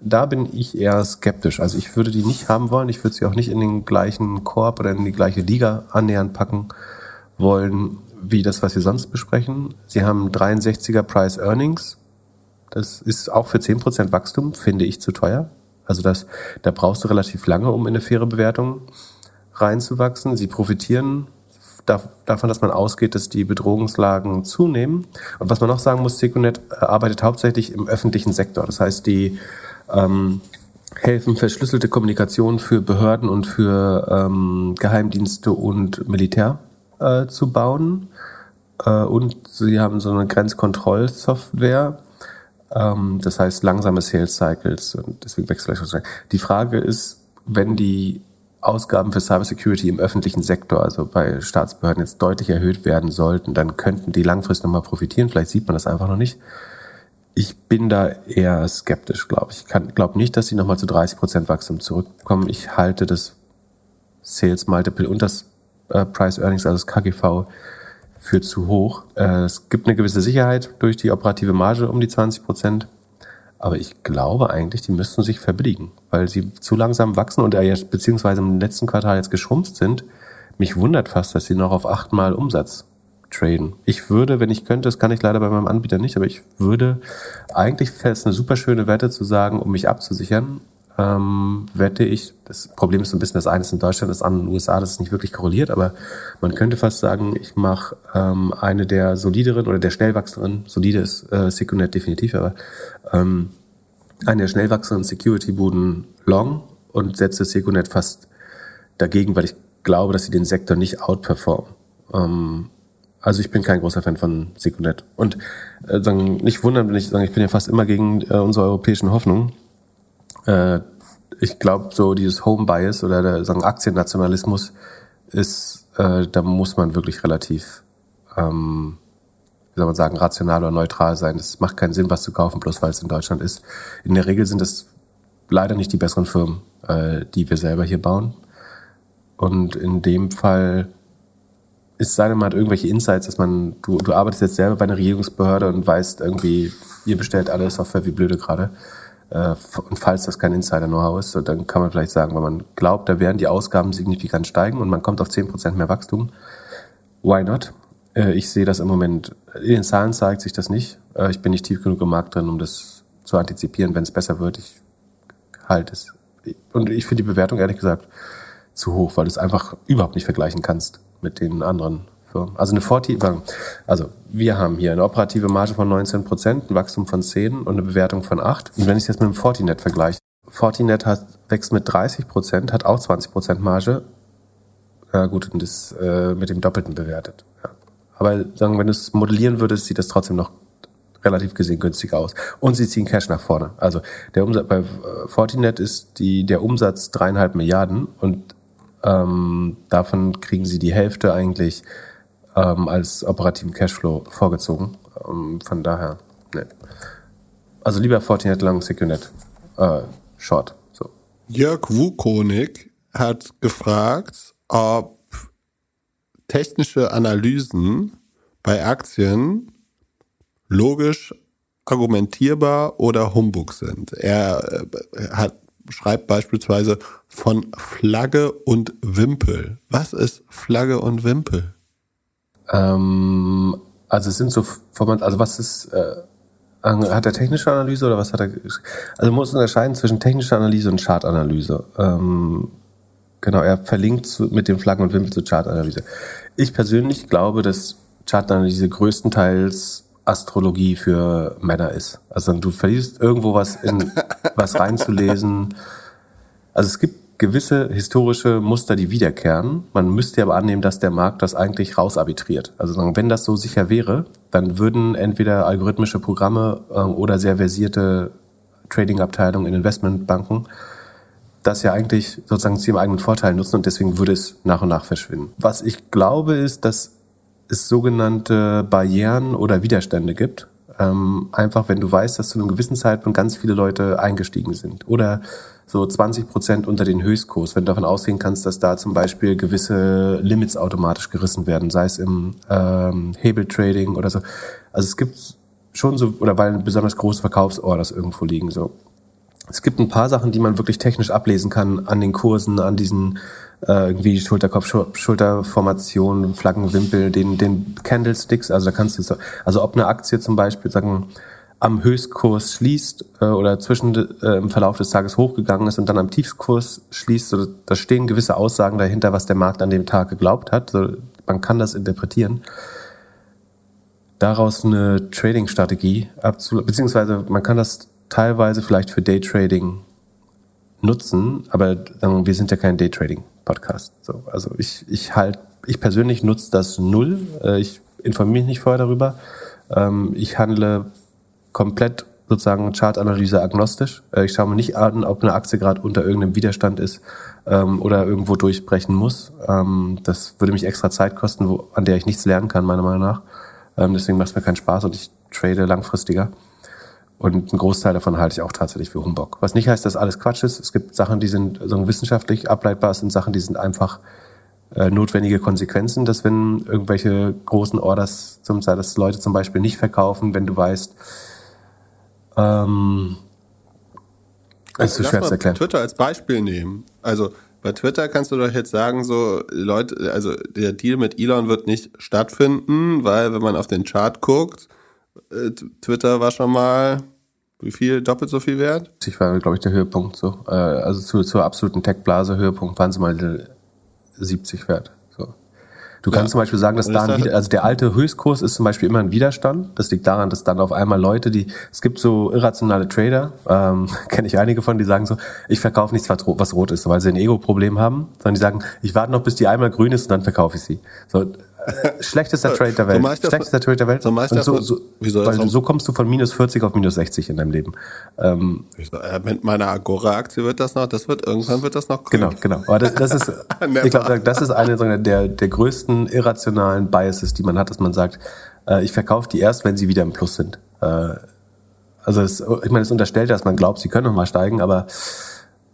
da bin ich eher skeptisch. Also ich würde die nicht haben wollen, ich würde sie auch nicht in den gleichen Korb oder in die gleiche Liga annähernd packen wollen, wie das, was wir sonst besprechen. Sie haben 63er Price Earnings. Das ist auch für 10% Wachstum, finde ich, zu teuer. Also das, da brauchst du relativ lange, um in eine faire Bewertung reinzuwachsen. Sie profitieren davon, dass man ausgeht, dass die Bedrohungslagen zunehmen. Und was man noch sagen muss, Secunet äh, arbeitet hauptsächlich im öffentlichen Sektor. Das heißt, die ähm, helfen, verschlüsselte Kommunikation für Behörden und für ähm, Geheimdienste und Militär äh, zu bauen. Äh, und sie haben so eine Grenzkontrollsoftware, ähm, das heißt langsame Sales Cycles und deswegen gleich Die Frage ist, wenn die Ausgaben für Cybersecurity im öffentlichen Sektor, also bei Staatsbehörden jetzt deutlich erhöht werden sollten, dann könnten die langfristig nochmal profitieren. Vielleicht sieht man das einfach noch nicht. Ich bin da eher skeptisch, glaube ich. Ich glaube nicht, dass sie nochmal zu 30 Prozent Wachstum zurückkommen. Ich halte das Sales Multiple und das äh, Price Earnings, also das KGV, für zu hoch. Äh, es gibt eine gewisse Sicherheit durch die operative Marge um die 20 Prozent. Aber ich glaube eigentlich, die müssten sich verbilligen, weil sie zu langsam wachsen und jetzt beziehungsweise im letzten Quartal jetzt geschrumpft sind. Mich wundert fast, dass sie noch auf achtmal Umsatz traden. Ich würde, wenn ich könnte, das kann ich leider bei meinem Anbieter nicht, aber ich würde eigentlich wäre es eine super schöne Wette zu sagen, um mich abzusichern, ähm, wette ich, das Problem ist so ein bisschen, das eine ist in Deutschland, das andere in den USA, das ist nicht wirklich korreliert, aber man könnte fast sagen, ich mache ähm, eine der solideren oder der schnell wachsenden, solide ist äh, Secunet definitiv, aber ähm, eine der schnell wachsenden Security-Buden long und setze Secunet fast dagegen, weil ich glaube, dass sie den Sektor nicht outperformen. Ähm, also ich bin kein großer Fan von Secunet. Und äh, sagen, nicht wundern, wenn ich sage, ich bin ja fast immer gegen äh, unsere europäischen Hoffnungen äh, ich glaube, so dieses Home Bias oder der sagen Aktiennationalismus ist, äh, da muss man wirklich relativ, ähm, wie soll man sagen, rational oder neutral sein. Es macht keinen Sinn, was zu kaufen, bloß weil es in Deutschland ist. In der Regel sind es leider nicht die besseren Firmen, äh, die wir selber hier bauen. Und in dem Fall ist seine mal irgendwelche Insights, dass man, du, du arbeitest jetzt selber bei einer Regierungsbehörde und weißt irgendwie, ihr bestellt alle Software wie blöde gerade. Äh, und falls das kein Insider-Know-how ist, dann kann man vielleicht sagen, wenn man glaubt, da werden die Ausgaben signifikant steigen und man kommt auf 10% mehr Wachstum, why not? Äh, ich sehe das im Moment, in den Zahlen zeigt sich das nicht. Äh, ich bin nicht tief genug im Markt drin, um das zu antizipieren, wenn es besser wird. Ich halte es. Und ich finde die Bewertung ehrlich gesagt zu hoch, weil du es einfach überhaupt nicht vergleichen kannst mit den anderen Firmen. Also eine Forti, also wir haben hier eine operative Marge von 19 Prozent, ein Wachstum von 10 und eine Bewertung von 8. Und wenn ich jetzt mit dem Fortinet vergleiche, Fortinet hat, wächst mit 30 Prozent, hat auch 20 Prozent Marge. Ja gut, und ist äh, mit dem Doppelten bewertet. Ja. Aber sagen, wenn du es modellieren würdest, sieht das trotzdem noch relativ gesehen günstig aus. Und sie ziehen Cash nach vorne. Also der Umsatz bei äh, Fortinet ist die, der Umsatz dreieinhalb Milliarden und ähm, davon kriegen sie die Hälfte eigentlich ähm, als operativen Cashflow vorgezogen. Ähm, von daher, ne. Also lieber Fortinet lang, Secunet, äh, Short. So. Jörg Wukonik hat gefragt, ob technische Analysen bei Aktien logisch argumentierbar oder Humbug sind. Er äh, hat, schreibt beispielsweise von Flagge und Wimpel. Was ist Flagge und Wimpel? Ähm, also es sind so Format, also was ist, äh, Hat er technische Analyse oder was hat er? Also muss unterscheiden zwischen technischer Analyse und Chartanalyse. Ähm, genau, er verlinkt zu, mit dem Flaggen und Wimpel zur Chartanalyse. Ich persönlich glaube, dass Chartanalyse größtenteils Astrologie für Männer ist. Also du verliest irgendwo was in was reinzulesen. Also es gibt gewisse historische Muster, die wiederkehren. Man müsste aber annehmen, dass der Markt das eigentlich rausarbitriert. Also wenn das so sicher wäre, dann würden entweder algorithmische Programme äh, oder sehr versierte Trading-Abteilungen in Investmentbanken das ja eigentlich sozusagen zu ihrem eigenen Vorteil nutzen und deswegen würde es nach und nach verschwinden. Was ich glaube ist, dass es sogenannte Barrieren oder Widerstände gibt. Ähm, einfach wenn du weißt, dass zu einem gewissen Zeitpunkt ganz viele Leute eingestiegen sind oder so 20 Prozent unter den Höchstkurs, wenn du davon ausgehen kannst, dass da zum Beispiel gewisse Limits automatisch gerissen werden, sei es im ähm, Hebeltrading oder so. Also es gibt schon so, oder weil besonders große Verkaufsorders irgendwo liegen, so. Es gibt ein paar Sachen, die man wirklich technisch ablesen kann an den Kursen, an diesen äh, irgendwie Schulterkopf, Schulterformation, Flaggenwimpel, den, den Candlesticks. Also da kannst du so, also ob eine Aktie zum Beispiel sagen am Höchstkurs schließt äh, oder zwischen äh, im Verlauf des Tages hochgegangen ist und dann am Tiefskurs schließt, so, da stehen gewisse Aussagen dahinter, was der Markt an dem Tag geglaubt hat. So, man kann das interpretieren. Daraus eine Trading-Strategie abzu, beziehungsweise man kann das teilweise vielleicht für Daytrading nutzen, aber ähm, wir sind ja kein Daytrading-Podcast. So, also ich, ich halt, ich persönlich nutze das null. Äh, ich informiere mich nicht vorher darüber. Ähm, ich handle komplett sozusagen Chartanalyse agnostisch. Äh, ich schaue mir nicht an, ob eine Aktie gerade unter irgendeinem Widerstand ist ähm, oder irgendwo durchbrechen muss. Ähm, das würde mich extra Zeit kosten, wo, an der ich nichts lernen kann, meiner Meinung nach. Ähm, deswegen macht es mir keinen Spaß und ich trade langfristiger. Und einen Großteil davon halte ich auch tatsächlich für Humbug. Was nicht heißt, dass alles Quatsch ist. Es gibt Sachen, die sind so wissenschaftlich ableitbar, es sind Sachen, die sind einfach äh, notwendige Konsequenzen, dass wenn irgendwelche großen Orders, zum Beispiel, dass Leute zum Beispiel nicht verkaufen, wenn du weißt, ähm, das ist so schwer zu erklären. Twitter als Beispiel nehmen. Also bei Twitter kannst du doch jetzt sagen, so Leute, also der Deal mit Elon wird nicht stattfinden, weil wenn man auf den Chart guckt, äh, Twitter war schon mal wie viel, doppelt so viel wert? Ich war, glaube ich, der Höhepunkt so. Äh, also zu, zur absoluten Tech-Blase Höhepunkt waren sie mal 70 wert. Du kannst ja. zum Beispiel sagen, dass da ein, also der alte Höchstkurs ist zum Beispiel immer ein Widerstand. Das liegt daran, dass dann auf einmal Leute, die, es gibt so irrationale Trader, ähm, kenne ich einige von, die sagen so, ich verkaufe nichts, was rot ist, weil sie ein Ego-Problem haben, sondern die sagen, ich warte noch, bis die einmal grün ist und dann verkaufe ich sie. So, schlechtester Trade der Welt. So schlechtester Trade der Welt. So, und so, so, weil so kommst du von minus 40 auf minus 60 in deinem Leben. Ähm, äh, mit meiner Agora-Aktie wird das noch, das wird irgendwann wird das noch grün. Genau, genau. Aber das, das ist, ich glaube, das ist eine der, der größten irrationalen Biases, die man hat, dass man sagt, äh, ich verkaufe die erst, wenn sie wieder im Plus sind. Äh, also es, ich meine, es unterstellt, dass man glaubt, sie können noch mal steigen, aber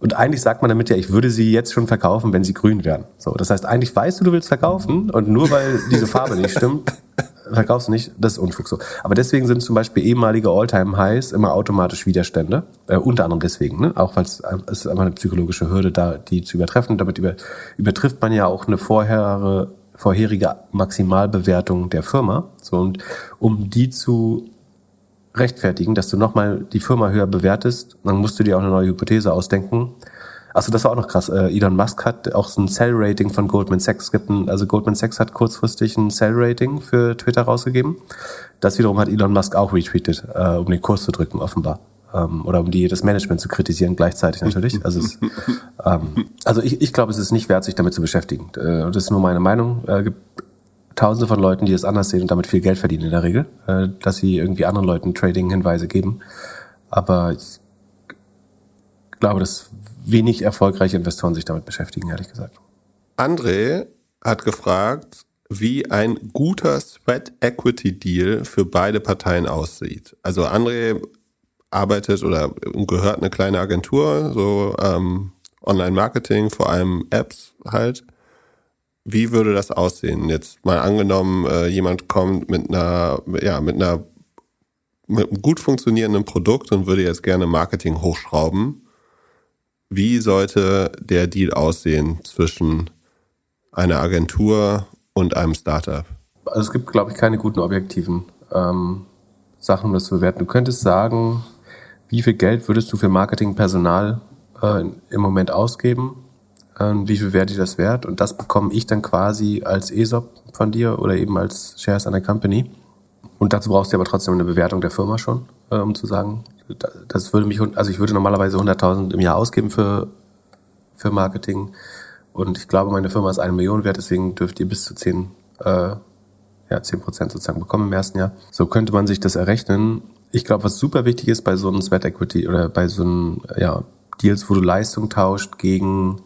und eigentlich sagt man damit ja, ich würde sie jetzt schon verkaufen, wenn sie grün wären. So, das heißt, eigentlich weißt du, du willst verkaufen und nur weil diese Farbe nicht stimmt, verkaufst du nicht. Das ist Unfug so. Aber deswegen sind zum Beispiel ehemalige All-Time-Highs immer automatisch Widerstände. Äh, unter anderem deswegen, ne? auch weil es ist einfach eine psychologische Hürde, da die zu übertreffen. Damit über, übertrifft man ja auch eine vorherige, vorherige Maximalbewertung der Firma. So und um die zu rechtfertigen, dass du nochmal die Firma höher bewertest. Dann musst du dir auch eine neue Hypothese ausdenken. Achso, das war auch noch krass. Äh, Elon Musk hat auch so ein Sell-Rating von Goldman Sachs. Gibt ein, also Goldman Sachs hat kurzfristig ein Sell-Rating für Twitter rausgegeben. Das wiederum hat Elon Musk auch retweetet, äh, um den Kurs zu drücken, offenbar. Ähm, oder um die, das Management zu kritisieren, gleichzeitig natürlich. Also, es, ähm, also ich, ich glaube, es ist nicht wert, sich damit zu beschäftigen. Äh, das ist nur meine Meinung. Äh, Tausende von Leuten, die es anders sehen und damit viel Geld verdienen in der Regel, äh, dass sie irgendwie anderen Leuten Trading-Hinweise geben. Aber ich glaube, dass wenig erfolgreiche Investoren sich damit beschäftigen, ehrlich gesagt. André hat gefragt, wie ein guter Sweat Equity Deal für beide Parteien aussieht. Also André arbeitet oder gehört eine kleine Agentur, so ähm, Online-Marketing, vor allem Apps halt. Wie würde das aussehen? Jetzt mal angenommen, äh, jemand kommt mit einer, ja, mit einer mit einem gut funktionierenden Produkt und würde jetzt gerne Marketing hochschrauben. Wie sollte der Deal aussehen zwischen einer Agentur und einem Startup? Also es gibt, glaube ich, keine guten objektiven ähm, Sachen, um das zu bewerten. Du könntest sagen, wie viel Geld würdest du für Marketingpersonal äh, im Moment ausgeben? Äh, wie viel wäre dir das wert? Und das bekomme ich dann quasi als ESOP von dir oder eben als Shares an der Company. Und dazu brauchst du aber trotzdem eine Bewertung der Firma schon, äh, um zu sagen, das würde mich, also ich würde normalerweise 100.000 im Jahr ausgeben für, für Marketing. Und ich glaube, meine Firma ist eine Million wert, deswegen dürft ihr bis zu 10, äh, ja, 10 Prozent sozusagen bekommen im ersten Jahr. So könnte man sich das errechnen. Ich glaube, was super wichtig ist bei so einem Sweat Equity oder bei so einem, ja, Deals, wo du Leistung tauscht gegen,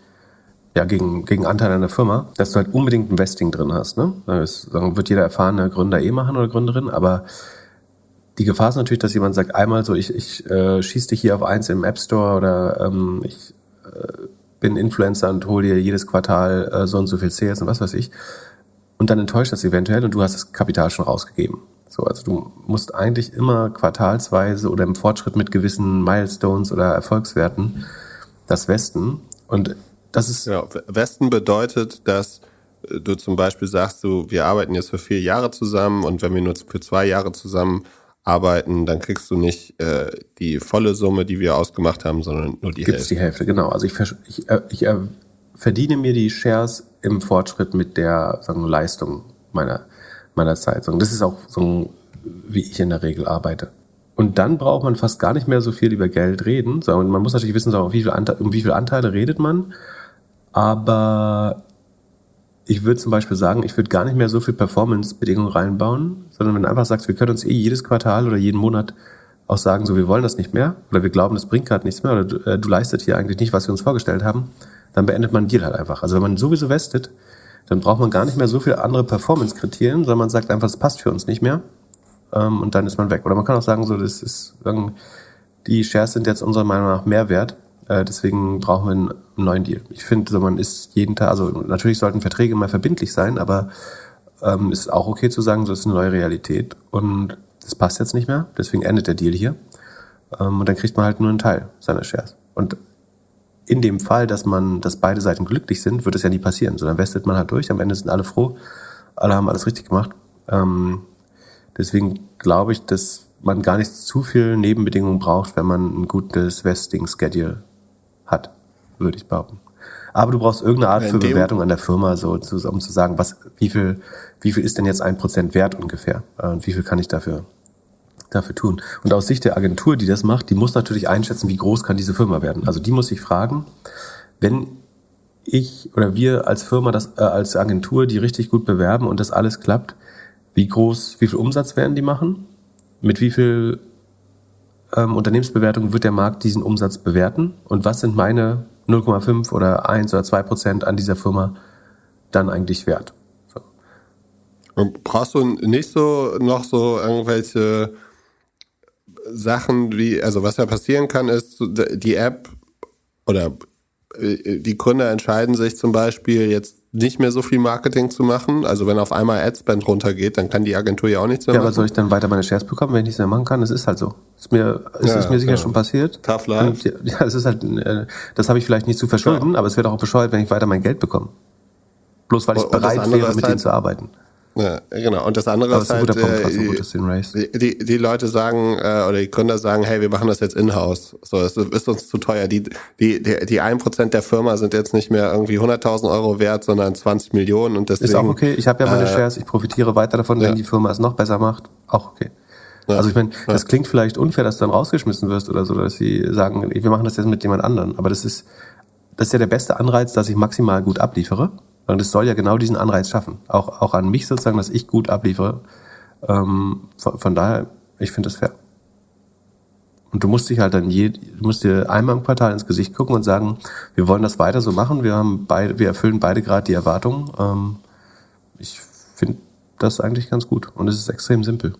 ja, gegen, gegen Anteil an der Firma, dass du halt unbedingt ein Vesting drin hast, ne? Das wird jeder erfahrene Gründer eh machen oder Gründerin, aber die Gefahr ist natürlich, dass jemand sagt, einmal so, ich, ich äh, schieße dich hier auf eins im App Store oder ähm, ich äh, bin Influencer und hole dir jedes Quartal äh, so und so viel Sales und was weiß ich. Und dann enttäuscht das eventuell und du hast das Kapital schon rausgegeben. So, also du musst eigentlich immer quartalsweise oder im Fortschritt mit gewissen Milestones oder Erfolgswerten das Westen. Und das ist. Ja, Westen bedeutet, dass du zum Beispiel sagst, du, wir arbeiten jetzt für vier Jahre zusammen und wenn wir nur für zwei Jahre zusammen arbeiten, dann kriegst du nicht äh, die volle Summe, die wir ausgemacht haben, sondern nur die Gibt's Hälfte. die Hälfte, genau. Also ich, ich, äh, ich äh, verdiene mir die Shares im Fortschritt mit der sagen, Leistung meiner, meiner Zeit. Und das ist auch so, wie ich in der Regel arbeite. Und dann braucht man fast gar nicht mehr so viel über Geld reden, sondern man muss natürlich wissen, um wie viel, Anteile, um wie viel Anteile redet man. Aber ich würde zum Beispiel sagen, ich würde gar nicht mehr so viel Performance-Bedingungen reinbauen, sondern wenn du einfach sagst, wir können uns eh jedes Quartal oder jeden Monat auch sagen, so wir wollen das nicht mehr oder wir glauben, das bringt gerade nichts mehr oder du, äh, du leistet hier eigentlich nicht, was wir uns vorgestellt haben, dann beendet man Deal halt einfach. Also wenn man sowieso vestet, dann braucht man gar nicht mehr so viele andere Performance-Kriterien, sondern man sagt einfach, das passt für uns nicht mehr ähm, und dann ist man weg. Oder man kann auch sagen, so das ist die Shares sind jetzt unserer Meinung nach mehr wert äh, deswegen brauchen wir einen neuen Deal. Ich finde, so man ist jeden Tag, also natürlich sollten Verträge immer verbindlich sein, aber ähm, ist auch okay zu sagen, so ist eine neue Realität und das passt jetzt nicht mehr, deswegen endet der Deal hier. Ähm, und dann kriegt man halt nur einen Teil seiner Shares. Und in dem Fall, dass man, dass beide Seiten glücklich sind, wird es ja nie passieren. So, dann westet man halt durch, am Ende sind alle froh, alle haben alles richtig gemacht. Ähm, deswegen glaube ich, dass man gar nicht zu viel Nebenbedingungen braucht, wenn man ein gutes Vesting-Schedule hat, würde ich behaupten. Aber du brauchst irgendeine Art für Bewertung an der Firma, so um zu sagen, was, wie viel, wie viel ist denn jetzt ein Prozent wert ungefähr? Äh, und wie viel kann ich dafür, dafür tun? Und aus Sicht der Agentur, die das macht, die muss natürlich einschätzen, wie groß kann diese Firma werden. Also die muss sich fragen, wenn ich oder wir als Firma, das, äh, als Agentur, die richtig gut bewerben und das alles klappt, wie groß, wie viel Umsatz werden die machen? Mit wie viel ähm, Unternehmensbewertung wird der Markt diesen Umsatz bewerten und was sind meine 0,5 oder 1 oder 2 Prozent an dieser Firma dann eigentlich wert. So. Und brauchst du nicht so noch so irgendwelche Sachen wie, also was ja passieren kann, ist, die App oder äh, die Gründer entscheiden sich zum Beispiel jetzt nicht mehr so viel Marketing zu machen. Also wenn auf einmal Adspend runtergeht, dann kann die Agentur ja auch nichts mehr ja, machen. Ja, aber soll ich dann weiter meine Shares bekommen, wenn ich nichts mehr machen kann? Das ist halt so. Ist mir, ist, ja, ist mir sicher ja. schon passiert. Tough life. Und, ja, das ist halt, äh, das habe ich vielleicht nicht zu verschulden, aber es wäre doch auch bescheuert, wenn ich weiter mein Geld bekomme. Bloß weil ich bereit wäre, mit halt, denen zu arbeiten. Ja, genau. Und das andere Aber ist, halt, Punkt, äh, die, die Leute sagen, äh, oder die Gründer sagen, hey, wir machen das jetzt in-house. So, es ist uns zu teuer. Die, die, die, die 1% der Firma sind jetzt nicht mehr irgendwie 100.000 Euro wert, sondern 20 Millionen. Und deswegen, ist auch okay. Ich habe ja meine äh, Shares. Ich profitiere weiter davon, wenn ja. die Firma es noch besser macht. Auch okay. Ja. Also ich meine, das klingt vielleicht unfair, dass du dann rausgeschmissen wirst oder so, dass sie sagen, wir machen das jetzt mit jemand anderen. Aber das ist, das ist ja der beste Anreiz, dass ich maximal gut abliefere. Und es soll ja genau diesen Anreiz schaffen. Auch, auch an mich sozusagen, dass ich gut abliefere. Ähm, von, von daher, ich finde das fair. Und du musst dich halt dann je, du musst dir einmal im Quartal ins Gesicht gucken und sagen, wir wollen das weiter so machen. Wir haben beide, wir erfüllen beide gerade die Erwartungen. Ähm, ich finde das eigentlich ganz gut. Und es ist extrem simpel.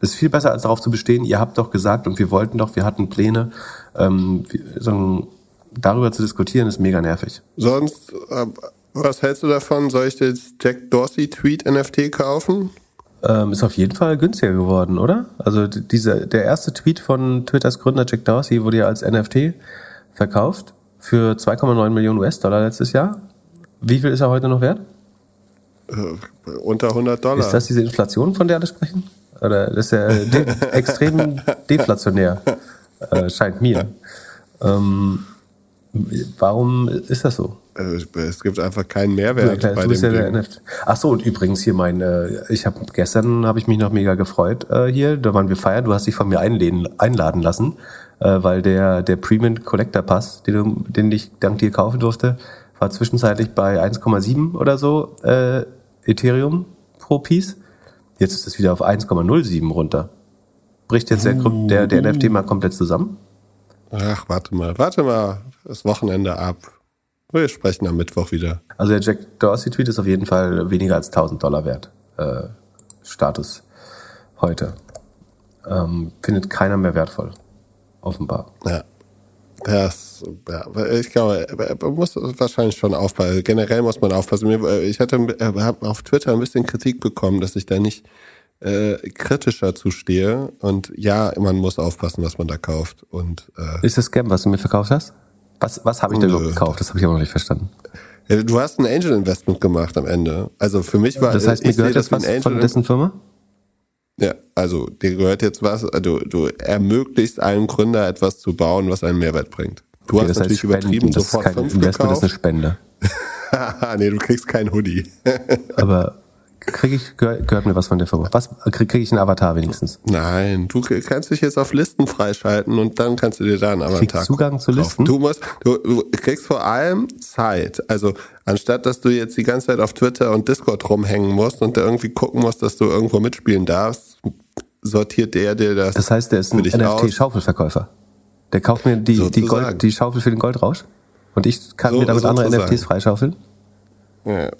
Es ist viel besser, als darauf zu bestehen, ihr habt doch gesagt und wir wollten doch, wir hatten Pläne. Ähm, so darüber zu diskutieren, ist mega nervig. Sonst, äh, was hältst du davon? Soll ich jetzt Jack Dorsey Tweet NFT kaufen? Ähm, ist auf jeden Fall günstiger geworden, oder? Also dieser, der erste Tweet von Twitters Gründer Jack Dorsey wurde ja als NFT verkauft für 2,9 Millionen US-Dollar letztes Jahr. Wie viel ist er heute noch wert? Äh, unter 100 Dollar. Ist das diese Inflation, von der alle sprechen? Oder das ist ja de extrem deflationär, äh, scheint mir. Ähm, warum ist das so? Äh, es gibt einfach keinen Mehrwert ja, bei dem ja Ding. Ach so, und übrigens hier mein, äh, ich habe gestern habe ich mich noch mega gefreut äh, hier, da waren wir feiern, du hast dich von mir einladen, einladen lassen, äh, weil der der Premium Collector Pass, den, du, den ich dank dir kaufen durfte, war zwischenzeitlich bei 1,7 oder so äh, Ethereum pro Piece. Jetzt ist es wieder auf 1,07 runter. Bricht jetzt der, der, der NFT mal komplett zusammen? Ach, warte mal, warte mal, das Wochenende ab. Wir sprechen am Mittwoch wieder. Also der Jack Dorsey-Tweet ist auf jeden Fall weniger als 1000 Dollar wert. Äh, Status heute. Ähm, findet keiner mehr wertvoll. Offenbar. Ja. Das, ja, ich glaube, man muss wahrscheinlich schon aufpassen. Generell muss man aufpassen. Ich hatte habe auf Twitter ein bisschen Kritik bekommen, dass ich da nicht äh, kritischer zustehe. Und ja, man muss aufpassen, was man da kauft. Und äh, ist das Scam, was du mir verkauft hast? Was, was habe ich denn überhaupt gekauft? Das habe ich aber noch nicht verstanden. Ja, du hast ein Angel Investment gemacht am Ende. Also für mich war das heißt, mir gehört das was von dessen Firma? Ja, also dir gehört jetzt was, also du ermöglichst einem Gründer etwas zu bauen, was einen Mehrwert bringt. Du okay, hast natürlich Spenden, übertrieben das sofort ist kein Investment, gekauft. das ist eine Spende. nee, du kriegst kein Hoodie. Aber Krieg ich, gehört mir was von der Firma? Was, krieg, krieg ich einen Avatar wenigstens? Nein, du kannst dich jetzt auf Listen freischalten und dann kannst du dir da einen Avatar Kriegst Zugang zu Listen? Du musst, du, du kriegst vor allem Zeit. Also, anstatt dass du jetzt die ganze Zeit auf Twitter und Discord rumhängen musst und da irgendwie gucken musst, dass du irgendwo mitspielen darfst, sortiert der dir das. Das heißt, der ist ein NFT-Schaufelverkäufer. Der kauft mir die, die, Gold, die Schaufel für den Goldrausch und ich kann so, mir damit andere NFTs freischaufeln? Ja.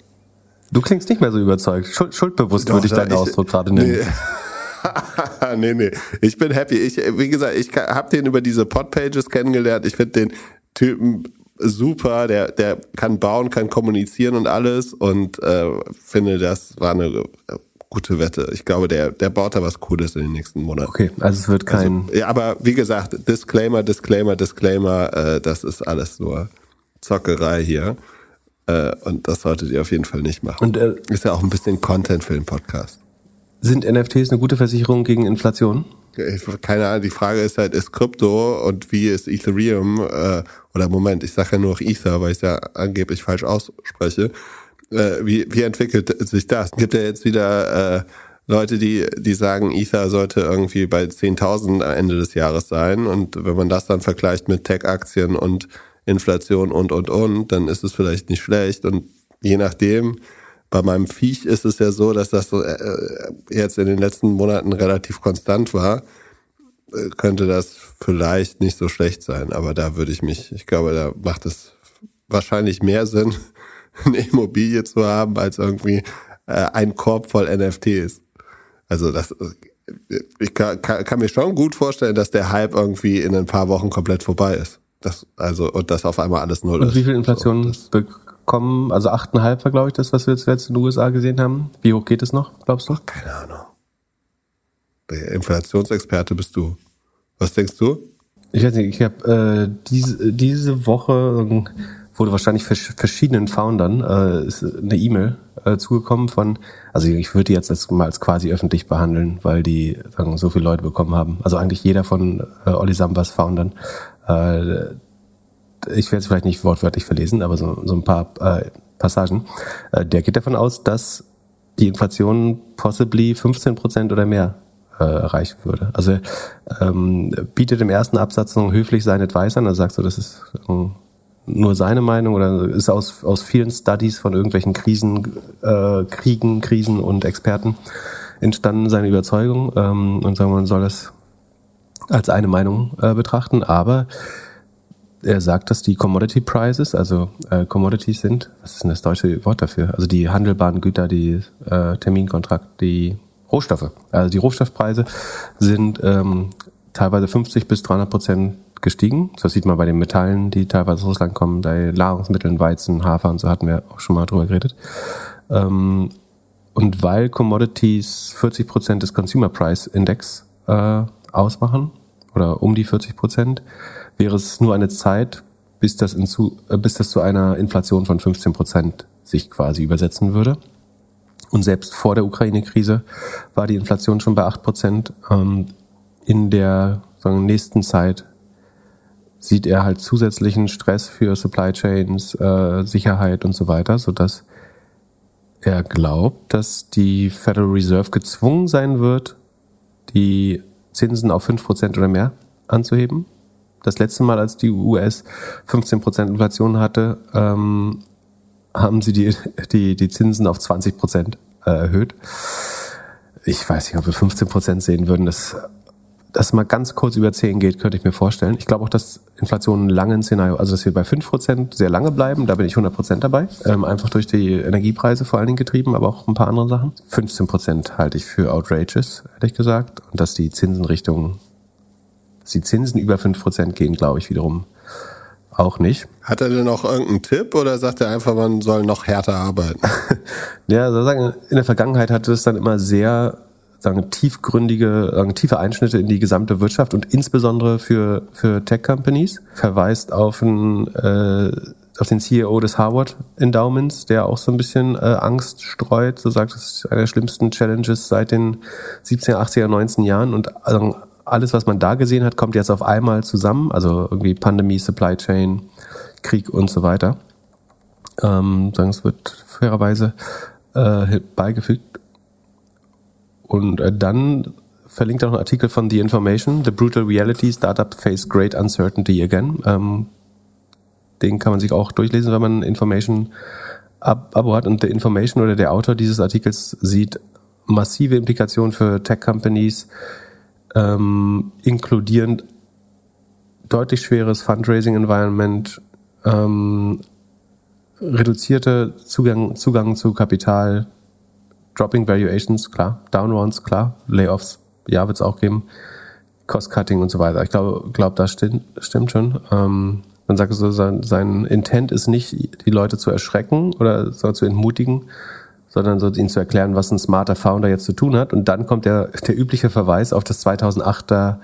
Du klingst nicht mehr so überzeugt. Schuld, schuldbewusst Doch, würde ich deinen ich, Ausdruck gerade nennen. Nee. nee, nee. Ich bin happy. Ich, wie gesagt, ich habe den über diese Podpages kennengelernt. Ich finde den Typen super. Der, der kann bauen, kann kommunizieren und alles. Und äh, finde, das war eine äh, gute Wette. Ich glaube, der, der baut da was Cooles in den nächsten Monaten. Okay, also es wird kein. Also, ja, aber wie gesagt, Disclaimer, Disclaimer, Disclaimer, äh, das ist alles nur Zockerei hier. Äh, und das solltet ihr auf jeden Fall nicht machen. Und äh, ist ja auch ein bisschen Content für den Podcast. Sind NFTs eine gute Versicherung gegen Inflation? Keine Ahnung, die Frage ist halt, ist Krypto und wie ist Ethereum, äh, oder Moment, ich sage ja nur noch Ether, weil ich es ja angeblich falsch ausspreche. Äh, wie, wie entwickelt sich das? Gibt ja jetzt wieder äh, Leute, die, die sagen, Ether sollte irgendwie bei 10.000 Ende des Jahres sein. Und wenn man das dann vergleicht mit Tech-Aktien und Inflation und, und, und, dann ist es vielleicht nicht schlecht. Und je nachdem, bei meinem Viech ist es ja so, dass das so, äh, jetzt in den letzten Monaten relativ konstant war. Äh, könnte das vielleicht nicht so schlecht sein. Aber da würde ich mich, ich glaube, da macht es wahrscheinlich mehr Sinn, eine Immobilie zu haben, als irgendwie äh, ein Korb voll NFTs. Also das, ich kann, kann, kann mir schon gut vorstellen, dass der Hype irgendwie in ein paar Wochen komplett vorbei ist. Das, also, und das auf einmal alles null und ist. Wie viel Inflation so, bekommen, also 8,5 war, glaube ich, das, was wir zuletzt in den USA gesehen haben. Wie hoch geht es noch, glaubst du? Keine Ahnung. Der Inflationsexperte bist du. Was denkst du? Ich weiß nicht, ich habe äh, diese, diese Woche wurde wahrscheinlich verschiedenen Foundern äh, ist eine E-Mail äh, zugekommen von, also ich würde die jetzt als, mal als quasi öffentlich behandeln, weil die sagen, so viele Leute bekommen haben. Also eigentlich jeder von äh, Olli Sambas Foundern äh, ich werde es vielleicht nicht wortwörtlich verlesen, aber so, so ein paar äh, Passagen. Äh, der geht davon aus, dass die Inflation possibly 15 Prozent oder mehr äh, erreichen würde. Also ähm, bietet im ersten Absatz noch höflich sein Advice an, also sagst du, das ist ähm, nur seine Meinung oder ist aus, aus vielen Studies von irgendwelchen Krisen, äh, Kriegen, Krisen und Experten entstanden seine Überzeugung ähm, und sagen, man soll das als eine Meinung äh, betrachten, aber er sagt, dass die Commodity Prices, also äh, Commodities sind, was ist denn das deutsche Wort dafür? Also die handelbaren Güter, die äh, Terminkontrakt, die Rohstoffe. Also die Rohstoffpreise sind ähm, teilweise 50 bis 300 Prozent gestiegen. Das sieht man bei den Metallen, die teilweise aus Russland kommen, bei Nahrungsmitteln, Weizen, Hafer und so hatten wir auch schon mal drüber geredet. Ähm, und weil Commodities 40 Prozent des Consumer Price Index äh, ausmachen oder um die 40 Prozent, wäre es nur eine Zeit, bis das, zu, äh, bis das zu einer Inflation von 15 Prozent sich quasi übersetzen würde. Und selbst vor der Ukraine-Krise war die Inflation schon bei 8 Prozent. Ähm, in der sagen, nächsten Zeit sieht er halt zusätzlichen Stress für Supply Chains, äh, Sicherheit und so weiter, sodass er glaubt, dass die Federal Reserve gezwungen sein wird, die Zinsen auf 5% oder mehr anzuheben. Das letzte Mal, als die US 15% Inflation hatte, ähm, haben sie die, die, die Zinsen auf 20% äh, erhöht. Ich weiß nicht, ob wir 15% sehen würden. Das das mal ganz kurz über 10 geht, könnte ich mir vorstellen. Ich glaube auch, dass Inflation ein langes Szenario, also dass wir bei 5% sehr lange bleiben, da bin ich 100% dabei. Ähm, einfach durch die Energiepreise vor allen Dingen getrieben, aber auch ein paar andere Sachen. 15% halte ich für outrageous, ehrlich gesagt. Und dass die Zinsen Richtung, dass die Zinsen über 5% gehen, glaube ich wiederum auch nicht. Hat er denn auch irgendeinen Tipp oder sagt er einfach, man soll noch härter arbeiten? ja, also sagen, in der Vergangenheit hatte es dann immer sehr sagen, tiefgründige, sagen, tiefe Einschnitte in die gesamte Wirtschaft und insbesondere für, für Tech-Companies. Verweist auf einen, äh, auf den CEO des Harvard Endowments, der auch so ein bisschen äh, Angst streut, so sagt, das ist eine der schlimmsten Challenges seit den 70er, 80er, 19 Jahren und also alles, was man da gesehen hat, kommt jetzt auf einmal zusammen, also irgendwie Pandemie, Supply Chain, Krieg und so weiter. Ähm, sagen, es wird fairerweise äh, beigefügt und äh, dann verlinkt er noch einen Artikel von The Information, The Brutal Reality, Startup Face Great Uncertainty Again. Ähm, den kann man sich auch durchlesen, wenn man Information ab Abo hat. Und The Information oder der Autor dieses Artikels sieht massive Implikationen für Tech-Companies, ähm, inkludierend deutlich schweres Fundraising-Environment, ähm, reduzierte Zugang, Zugang zu Kapital, Dropping Valuations, klar. Downrounds, klar. Layoffs, ja, wird es auch geben. Cost-Cutting und so weiter. Ich glaube, glaub, das stimmt, stimmt schon. Ähm, man sagt so, sein, sein Intent ist nicht, die Leute zu erschrecken oder so zu entmutigen, sondern so ihnen zu erklären, was ein smarter Founder jetzt zu tun hat. Und dann kommt der, der übliche Verweis auf das 2008er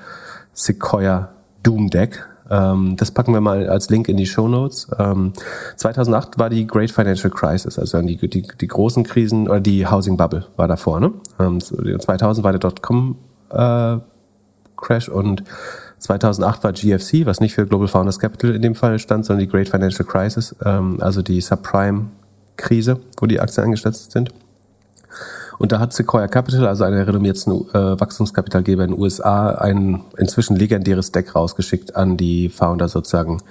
Sequoia Doom Deck, das packen wir mal als Link in die Show Notes. Ähm, 2008 war die Great Financial Crisis, also die, die, die großen Krisen, oder die Housing Bubble war davor. Ne? Ähm, 2000 war der Dotcom äh, Crash und 2008 war GFC, was nicht für Global Founders Capital in dem Fall stand, sondern die Great Financial Crisis, ähm, also die Subprime-Krise, wo die Aktien eingeschätzt sind. Und da hat Sequoia Capital, also einer der renommiertesten äh, Wachstumskapitalgeber in den USA, ein inzwischen legendäres Deck rausgeschickt an die Founder sozusagen,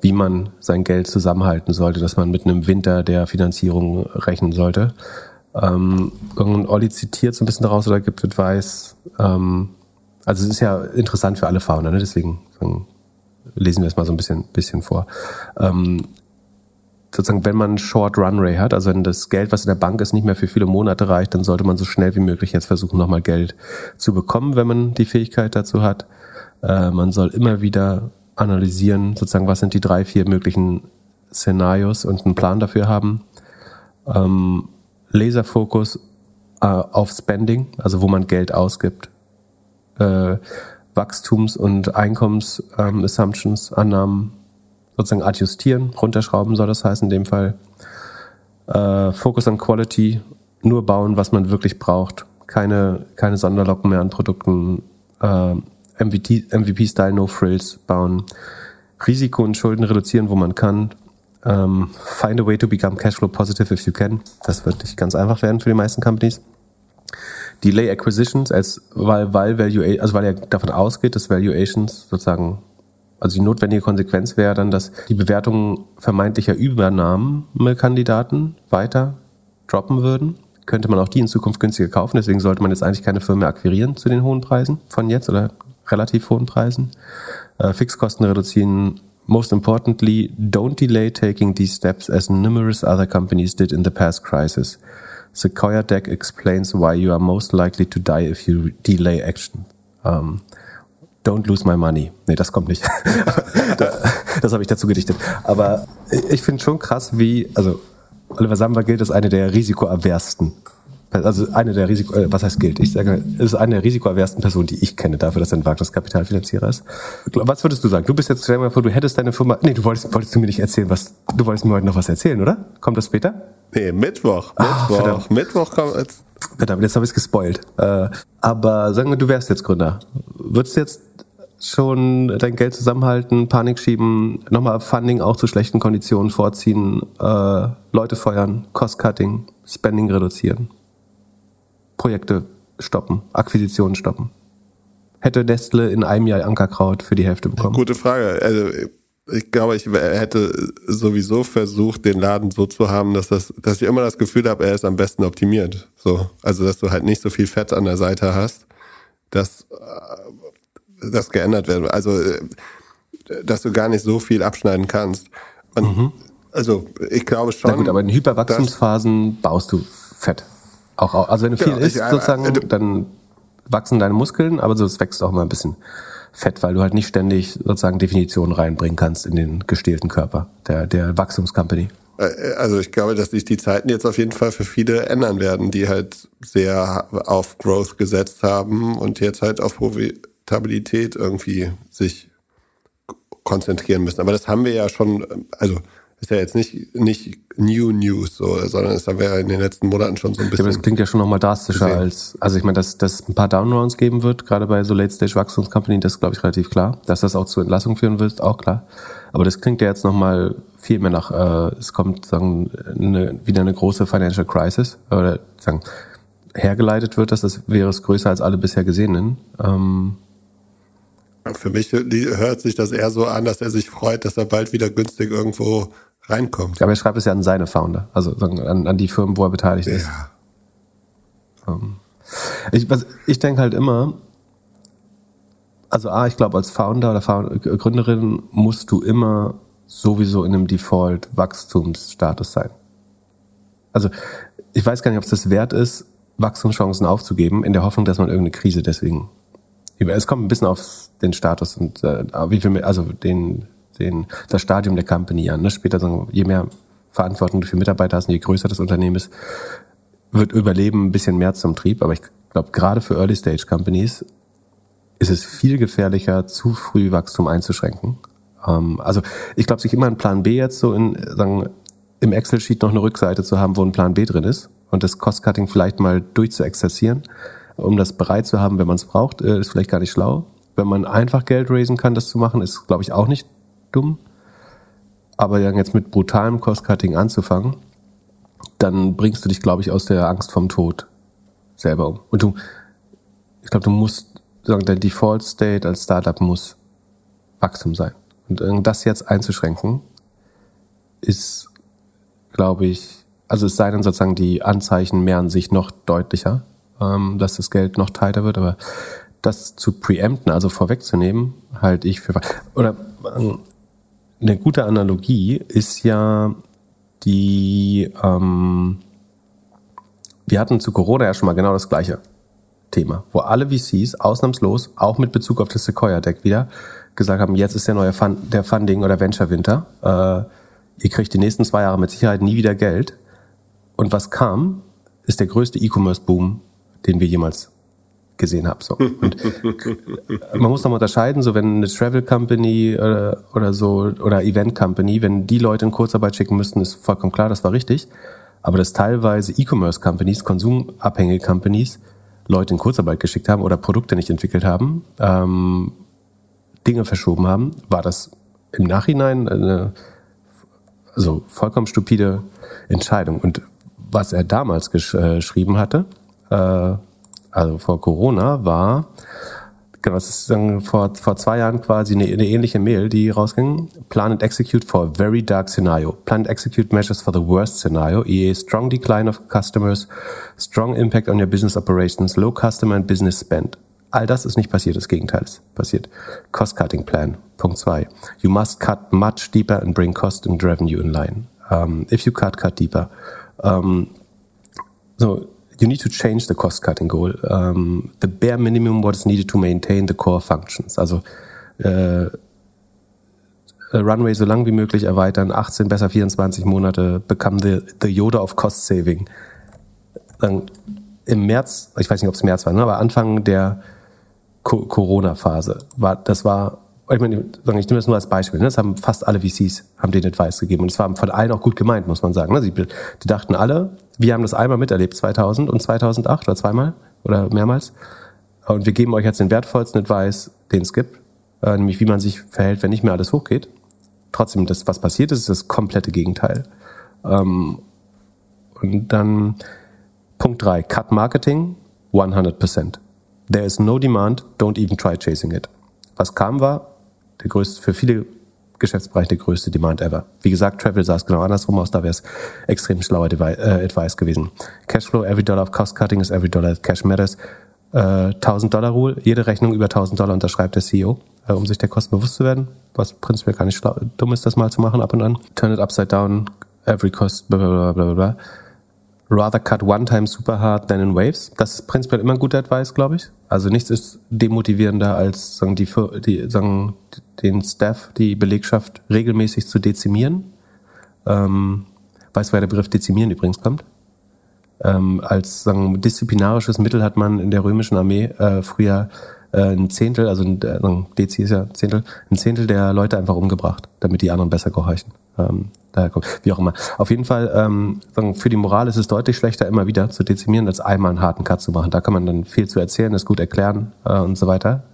wie man sein Geld zusammenhalten sollte, dass man mit einem Winter der Finanzierung rechnen sollte. Ähm, und Olli zitiert so ein bisschen daraus oder gibt Advice. Ähm, also es ist ja interessant für alle Founder, ne? deswegen lesen wir es mal so ein bisschen, bisschen vor. Ähm, sozusagen, wenn man Short Run Ray hat, also wenn das Geld, was in der Bank ist, nicht mehr für viele Monate reicht, dann sollte man so schnell wie möglich jetzt versuchen, nochmal Geld zu bekommen, wenn man die Fähigkeit dazu hat. Äh, man soll immer wieder analysieren, sozusagen, was sind die drei, vier möglichen Szenarios und einen Plan dafür haben. Ähm, Laserfokus äh, auf Spending, also wo man Geld ausgibt. Äh, Wachstums- und Einkommens-Assumptions, ähm, Annahmen sozusagen adjustieren, runterschrauben soll das heißen in dem Fall. Äh, Focus on Quality, nur bauen, was man wirklich braucht. Keine, keine Sonderlocken mehr an Produkten. Äh, MVP-Style, no frills bauen. Risiko und Schulden reduzieren, wo man kann. Ähm, find a way to become cashflow positive if you can. Das wird nicht ganz einfach werden für die meisten Companies. Delay Acquisitions, als, weil, weil, Valua also weil er davon ausgeht, dass Valuations sozusagen also die notwendige Konsequenz wäre dann, dass die Bewertungen vermeintlicher Übernahmekandidaten weiter droppen würden. Könnte man auch die in Zukunft günstiger kaufen. Deswegen sollte man jetzt eigentlich keine Firma akquirieren zu den hohen Preisen von jetzt oder relativ hohen Preisen. Äh, Fixkosten reduzieren. Most importantly, don't delay taking these steps as numerous other companies did in the past crisis. Sequoia Deck explains why you are most likely to die if you delay action. Um, Don't lose my money. Nee, das kommt nicht. das habe ich dazu gedichtet. Aber ich finde schon krass, wie, also Oliver Samba gilt als eine der risikoaversten also eine der Risiko, äh, was heißt gilt? Ich sage, ist eine der risikoaversten Personen, die ich kenne, dafür, dass er ein Wagniskapitalfinanzierer ist. Was würdest du sagen? Du bist jetzt, stell dir mal vor, du hättest deine Firma, nee, du wolltest, wolltest du mir nicht erzählen, was, du wolltest mir heute noch was erzählen, oder? Kommt das später? Nee, Mittwoch. Mittwoch. Oh, verdammt. Mittwoch kommt jetzt. Verdammt, jetzt habe ich es gespoilt. Äh, aber sagen wir, du wärst jetzt Gründer. Würdest du jetzt schon dein Geld zusammenhalten, Panik schieben, nochmal Funding auch zu schlechten Konditionen vorziehen, äh, Leute feuern, Cost-Cutting, Spending reduzieren, Projekte stoppen, Akquisitionen stoppen. Hätte Nestle in einem Jahr Ankerkraut für die Hälfte bekommen? Gute Frage. Also ich glaube, ich hätte sowieso versucht, den Laden so zu haben, dass das, dass ich immer das Gefühl habe, er ist am besten optimiert. So, also dass du halt nicht so viel Fett an der Seite hast, dass das geändert werden. Also, äh, dass du gar nicht so viel abschneiden kannst. Und mhm. Also, ich glaube schon. Na gut, aber in Hyperwachstumsphasen baust du Fett. Auch, also wenn du viel genau, isst, ich, sozusagen, äh, dann wachsen deine Muskeln, aber so es wächst auch mal ein bisschen Fett, weil du halt nicht ständig sozusagen Definitionen reinbringen kannst in den gestählten Körper der, der Wachstumscompany. Äh, also ich glaube, dass sich die Zeiten jetzt auf jeden Fall für viele ändern werden, die halt sehr auf Growth gesetzt haben und jetzt halt auf Profitabilität irgendwie sich konzentrieren müssen. Aber das haben wir ja schon, also ist ja jetzt nicht, nicht New News, so, sondern das haben wir ja in den letzten Monaten schon so ein bisschen. Ja, aber das klingt ja schon nochmal drastischer gesehen. als, also ich meine, dass, dass ein paar Downrounds geben wird, gerade bei so Late-Stage-Wachstumscompany, das ist, glaube ich, relativ klar. Dass das auch zu Entlassungen führen wird, auch klar. Aber das klingt ja jetzt nochmal viel mehr nach, äh, es kommt, sagen, eine, wieder eine große Financial Crisis, oder sagen, hergeleitet wird, dass das wäre es größer als alle bisher gesehenen. Ähm, für mich hört sich das eher so an, dass er sich freut, dass er bald wieder günstig irgendwo reinkommt. Aber er schreibt es ja an seine Founder, also an, an die Firmen, wo er beteiligt ja. ist. Ähm, ich, ich denke halt immer, also A, ich glaube, als Founder oder Founder, Gründerin musst du immer sowieso in einem Default-Wachstumsstatus sein. Also ich weiß gar nicht, ob es das wert ist, Wachstumschancen aufzugeben, in der Hoffnung, dass man irgendeine Krise deswegen. Es kommt ein bisschen auf den Status und äh, wie viel, also den den, das Stadium der Company an. Ne? Später, sagen, je mehr Verantwortung du für Mitarbeiter hast und je größer das Unternehmen ist, wird Überleben ein bisschen mehr zum Trieb. Aber ich glaube, gerade für Early-Stage-Companies ist es viel gefährlicher, zu früh Wachstum einzuschränken. Ähm, also ich glaube, sich immer einen Plan B jetzt so in, sagen, im Excel-Sheet noch eine Rückseite zu haben, wo ein Plan B drin ist und das Cost-Cutting vielleicht mal durchzuexerzieren, um das bereit zu haben, wenn man es braucht, äh, ist vielleicht gar nicht schlau. Wenn man einfach Geld raisen kann, das zu machen, ist, glaube ich, auch nicht dumm. Aber dann jetzt mit brutalem Cost-Cutting anzufangen, dann bringst du dich, glaube ich, aus der Angst vom Tod selber um. Und du, ich glaube, du musst sagen, dein Default State als Startup muss Wachstum sein. Und das jetzt einzuschränken, ist, glaube ich, also es sei denn sozusagen, die Anzeichen mehren sich noch deutlicher, ähm, dass das Geld noch tighter wird, aber das zu preempten, also vorwegzunehmen, halte ich für, oder ähm, eine gute Analogie ist ja die, ähm, wir hatten zu Corona ja schon mal genau das gleiche Thema, wo alle VCs ausnahmslos, auch mit Bezug auf das Sequoia-Deck wieder, gesagt haben, jetzt ist der neue Fund, der Funding- oder Venture-Winter. Äh, ihr kriegt die nächsten zwei Jahre mit Sicherheit nie wieder Geld. Und was kam, ist der größte E-Commerce-Boom, den wir jemals gesehen habe. So. Und man muss nochmal unterscheiden, so wenn eine Travel Company oder, äh, oder so oder Event Company, wenn die Leute in Kurzarbeit schicken müssten, ist vollkommen klar, das war richtig. Aber dass teilweise E-Commerce Companies, konsumabhängige Companies, Leute in Kurzarbeit geschickt haben oder Produkte nicht entwickelt haben, ähm, Dinge verschoben haben, war das im Nachhinein eine also vollkommen stupide Entscheidung. Und was er damals äh, geschrieben hatte, äh, also vor Corona, war, das ist dann vor, vor zwei Jahren quasi eine, eine ähnliche Mail, die rausging. Plan and execute for a very dark scenario. Plan and execute measures for the worst scenario, e.a. strong decline of customers, strong impact on your business operations, low customer and business spend. All das ist nicht passiert, das Gegenteil ist passiert. Cost-Cutting Plan, Punkt zwei. You must cut much deeper and bring cost and revenue in line. Um, if you cut, cut deeper. Um, so, you need to change the cost cutting goal. Um, the bare minimum what is needed to maintain the core functions. Also äh, Runway so lang wie möglich erweitern, 18 besser 24 Monate, become the, the Yoda of Cost Saving. Dann im März, ich weiß nicht, ob es März war, ne, aber Anfang der Co Corona-Phase war, das war, ich meine, ich nehme das nur als Beispiel, ne, das haben fast alle VCs, haben den Advice gegeben und es war von allen auch gut gemeint, muss man sagen. Ne? Sie, die dachten alle, wir haben das einmal miterlebt, 2000 und 2008 oder zweimal oder mehrmals und wir geben euch jetzt den wertvollsten Advice, den es gibt, äh, nämlich wie man sich verhält, wenn nicht mehr alles hochgeht. Trotzdem, das, was passiert ist, ist das komplette Gegenteil. Ähm, und dann Punkt 3, Cut Marketing 100%. There is no demand, don't even try chasing it. Was kam war, der größte, für viele Geschäftsbereiche der größte Demand ever. Wie gesagt, Travel sah es genau andersrum aus, da wäre es extrem schlauer äh, Advice gewesen. Cashflow, every dollar of cost cutting is every dollar that cash matters. Äh, 1000 Dollar Rule, jede Rechnung über 1000 Dollar unterschreibt der CEO, äh, um sich der Kosten bewusst zu werden, was prinzipiell gar nicht dumm ist, das mal zu machen ab und an. Turn it upside down, every cost, bla bla bla bla bla. Rather cut one time super hard than in waves. Das ist prinzipiell immer ein guter Advice, glaube ich. Also nichts ist demotivierender als sagen, die, die, sagen, den Staff, die Belegschaft regelmäßig zu dezimieren. Ähm, weißt du, woher der Begriff dezimieren übrigens kommt? Ähm, als sagen, disziplinarisches Mittel hat man in der römischen Armee äh, früher ein Zehntel, also ein äh, Dezi ist ja Zehntel, ein Zehntel der Leute einfach umgebracht, damit die anderen besser gehorchen. Ähm, daher kommt, wie auch immer. Auf jeden Fall, ähm, für die Moral ist es deutlich schlechter, immer wieder zu dezimieren, als einmal einen harten Cut zu machen. Da kann man dann viel zu erzählen, das gut erklären äh, und so weiter.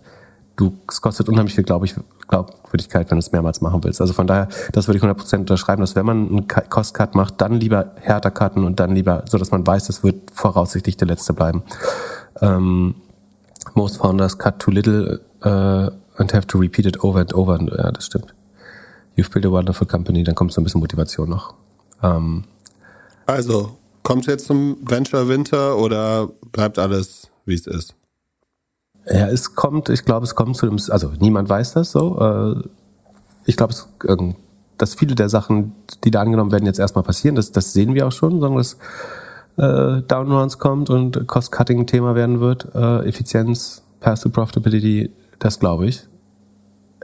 Du, es kostet unheimlich viel, glaube ich, Glaubwürdigkeit, wenn du es mehrmals machen willst. Also von daher, das würde ich 100% unterschreiben, dass wenn man einen Cost-Cut macht, dann lieber härter cutten und dann lieber, so dass man weiß, das wird voraussichtlich der letzte bleiben. Ähm, most founders cut too little uh, and have to repeat it over and over. Ja, das stimmt. You've built a wonderful company, dann kommt so ein bisschen Motivation noch. Ähm, also, kommt jetzt zum Venture Winter oder bleibt alles, wie es ist? Ja, es kommt, ich glaube, es kommt zu dem, also niemand weiß das so. Äh, ich glaube, dass viele der Sachen, die da angenommen werden, jetzt erstmal passieren, das, das sehen wir auch schon, sagen dass äh, Downruns kommt und Cost-Cutting ein Thema werden wird, äh, Effizienz, Path to Profitability, das glaube ich.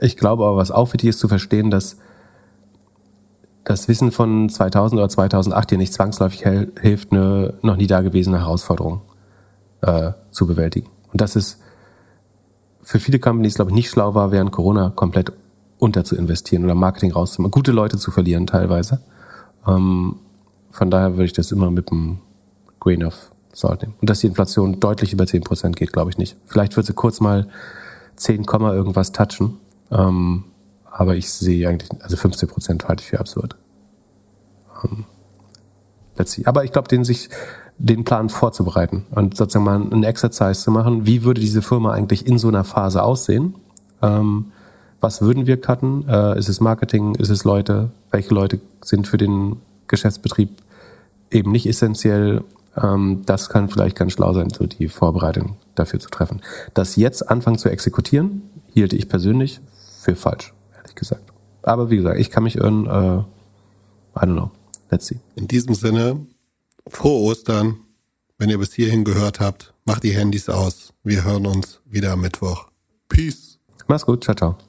Ich glaube aber, was auch wichtig ist zu verstehen, dass das Wissen von 2000 oder 2008 dir nicht zwangsläufig hilft, eine noch nie dagewesene Herausforderung äh, zu bewältigen. Und das ist für viele Companies, glaube ich, nicht schlau war, während Corona komplett unter zu investieren oder Marketing rauszumachen, gute Leute zu verlieren teilweise. Ähm, von daher würde ich das immer mit einem Grain of Salt nehmen. Und dass die Inflation deutlich über 10% geht, glaube ich nicht. Vielleicht wird sie kurz mal 10, irgendwas touchen. Ähm, aber ich sehe eigentlich, also 15 Prozent halte ich für absurd. Ähm, see. Aber ich glaube, den sich, den Plan vorzubereiten und sozusagen mal einen Exercise zu machen, wie würde diese Firma eigentlich in so einer Phase aussehen? Ähm, was würden wir cutten? Äh, ist es Marketing? Ist es Leute? Welche Leute sind für den Geschäftsbetrieb eben nicht essentiell? Ähm, das kann vielleicht ganz schlau sein, so die Vorbereitung dafür zu treffen. Das jetzt anfangen zu exekutieren, hielte ich persönlich für falsch gesagt. Aber wie gesagt, ich kann mich irren. Äh, I don't know. Let's see. In diesem Sinne, frohe Ostern. Wenn ihr bis hierhin gehört habt, macht die Handys aus. Wir hören uns wieder am Mittwoch. Peace. Mach's gut. Ciao, ciao.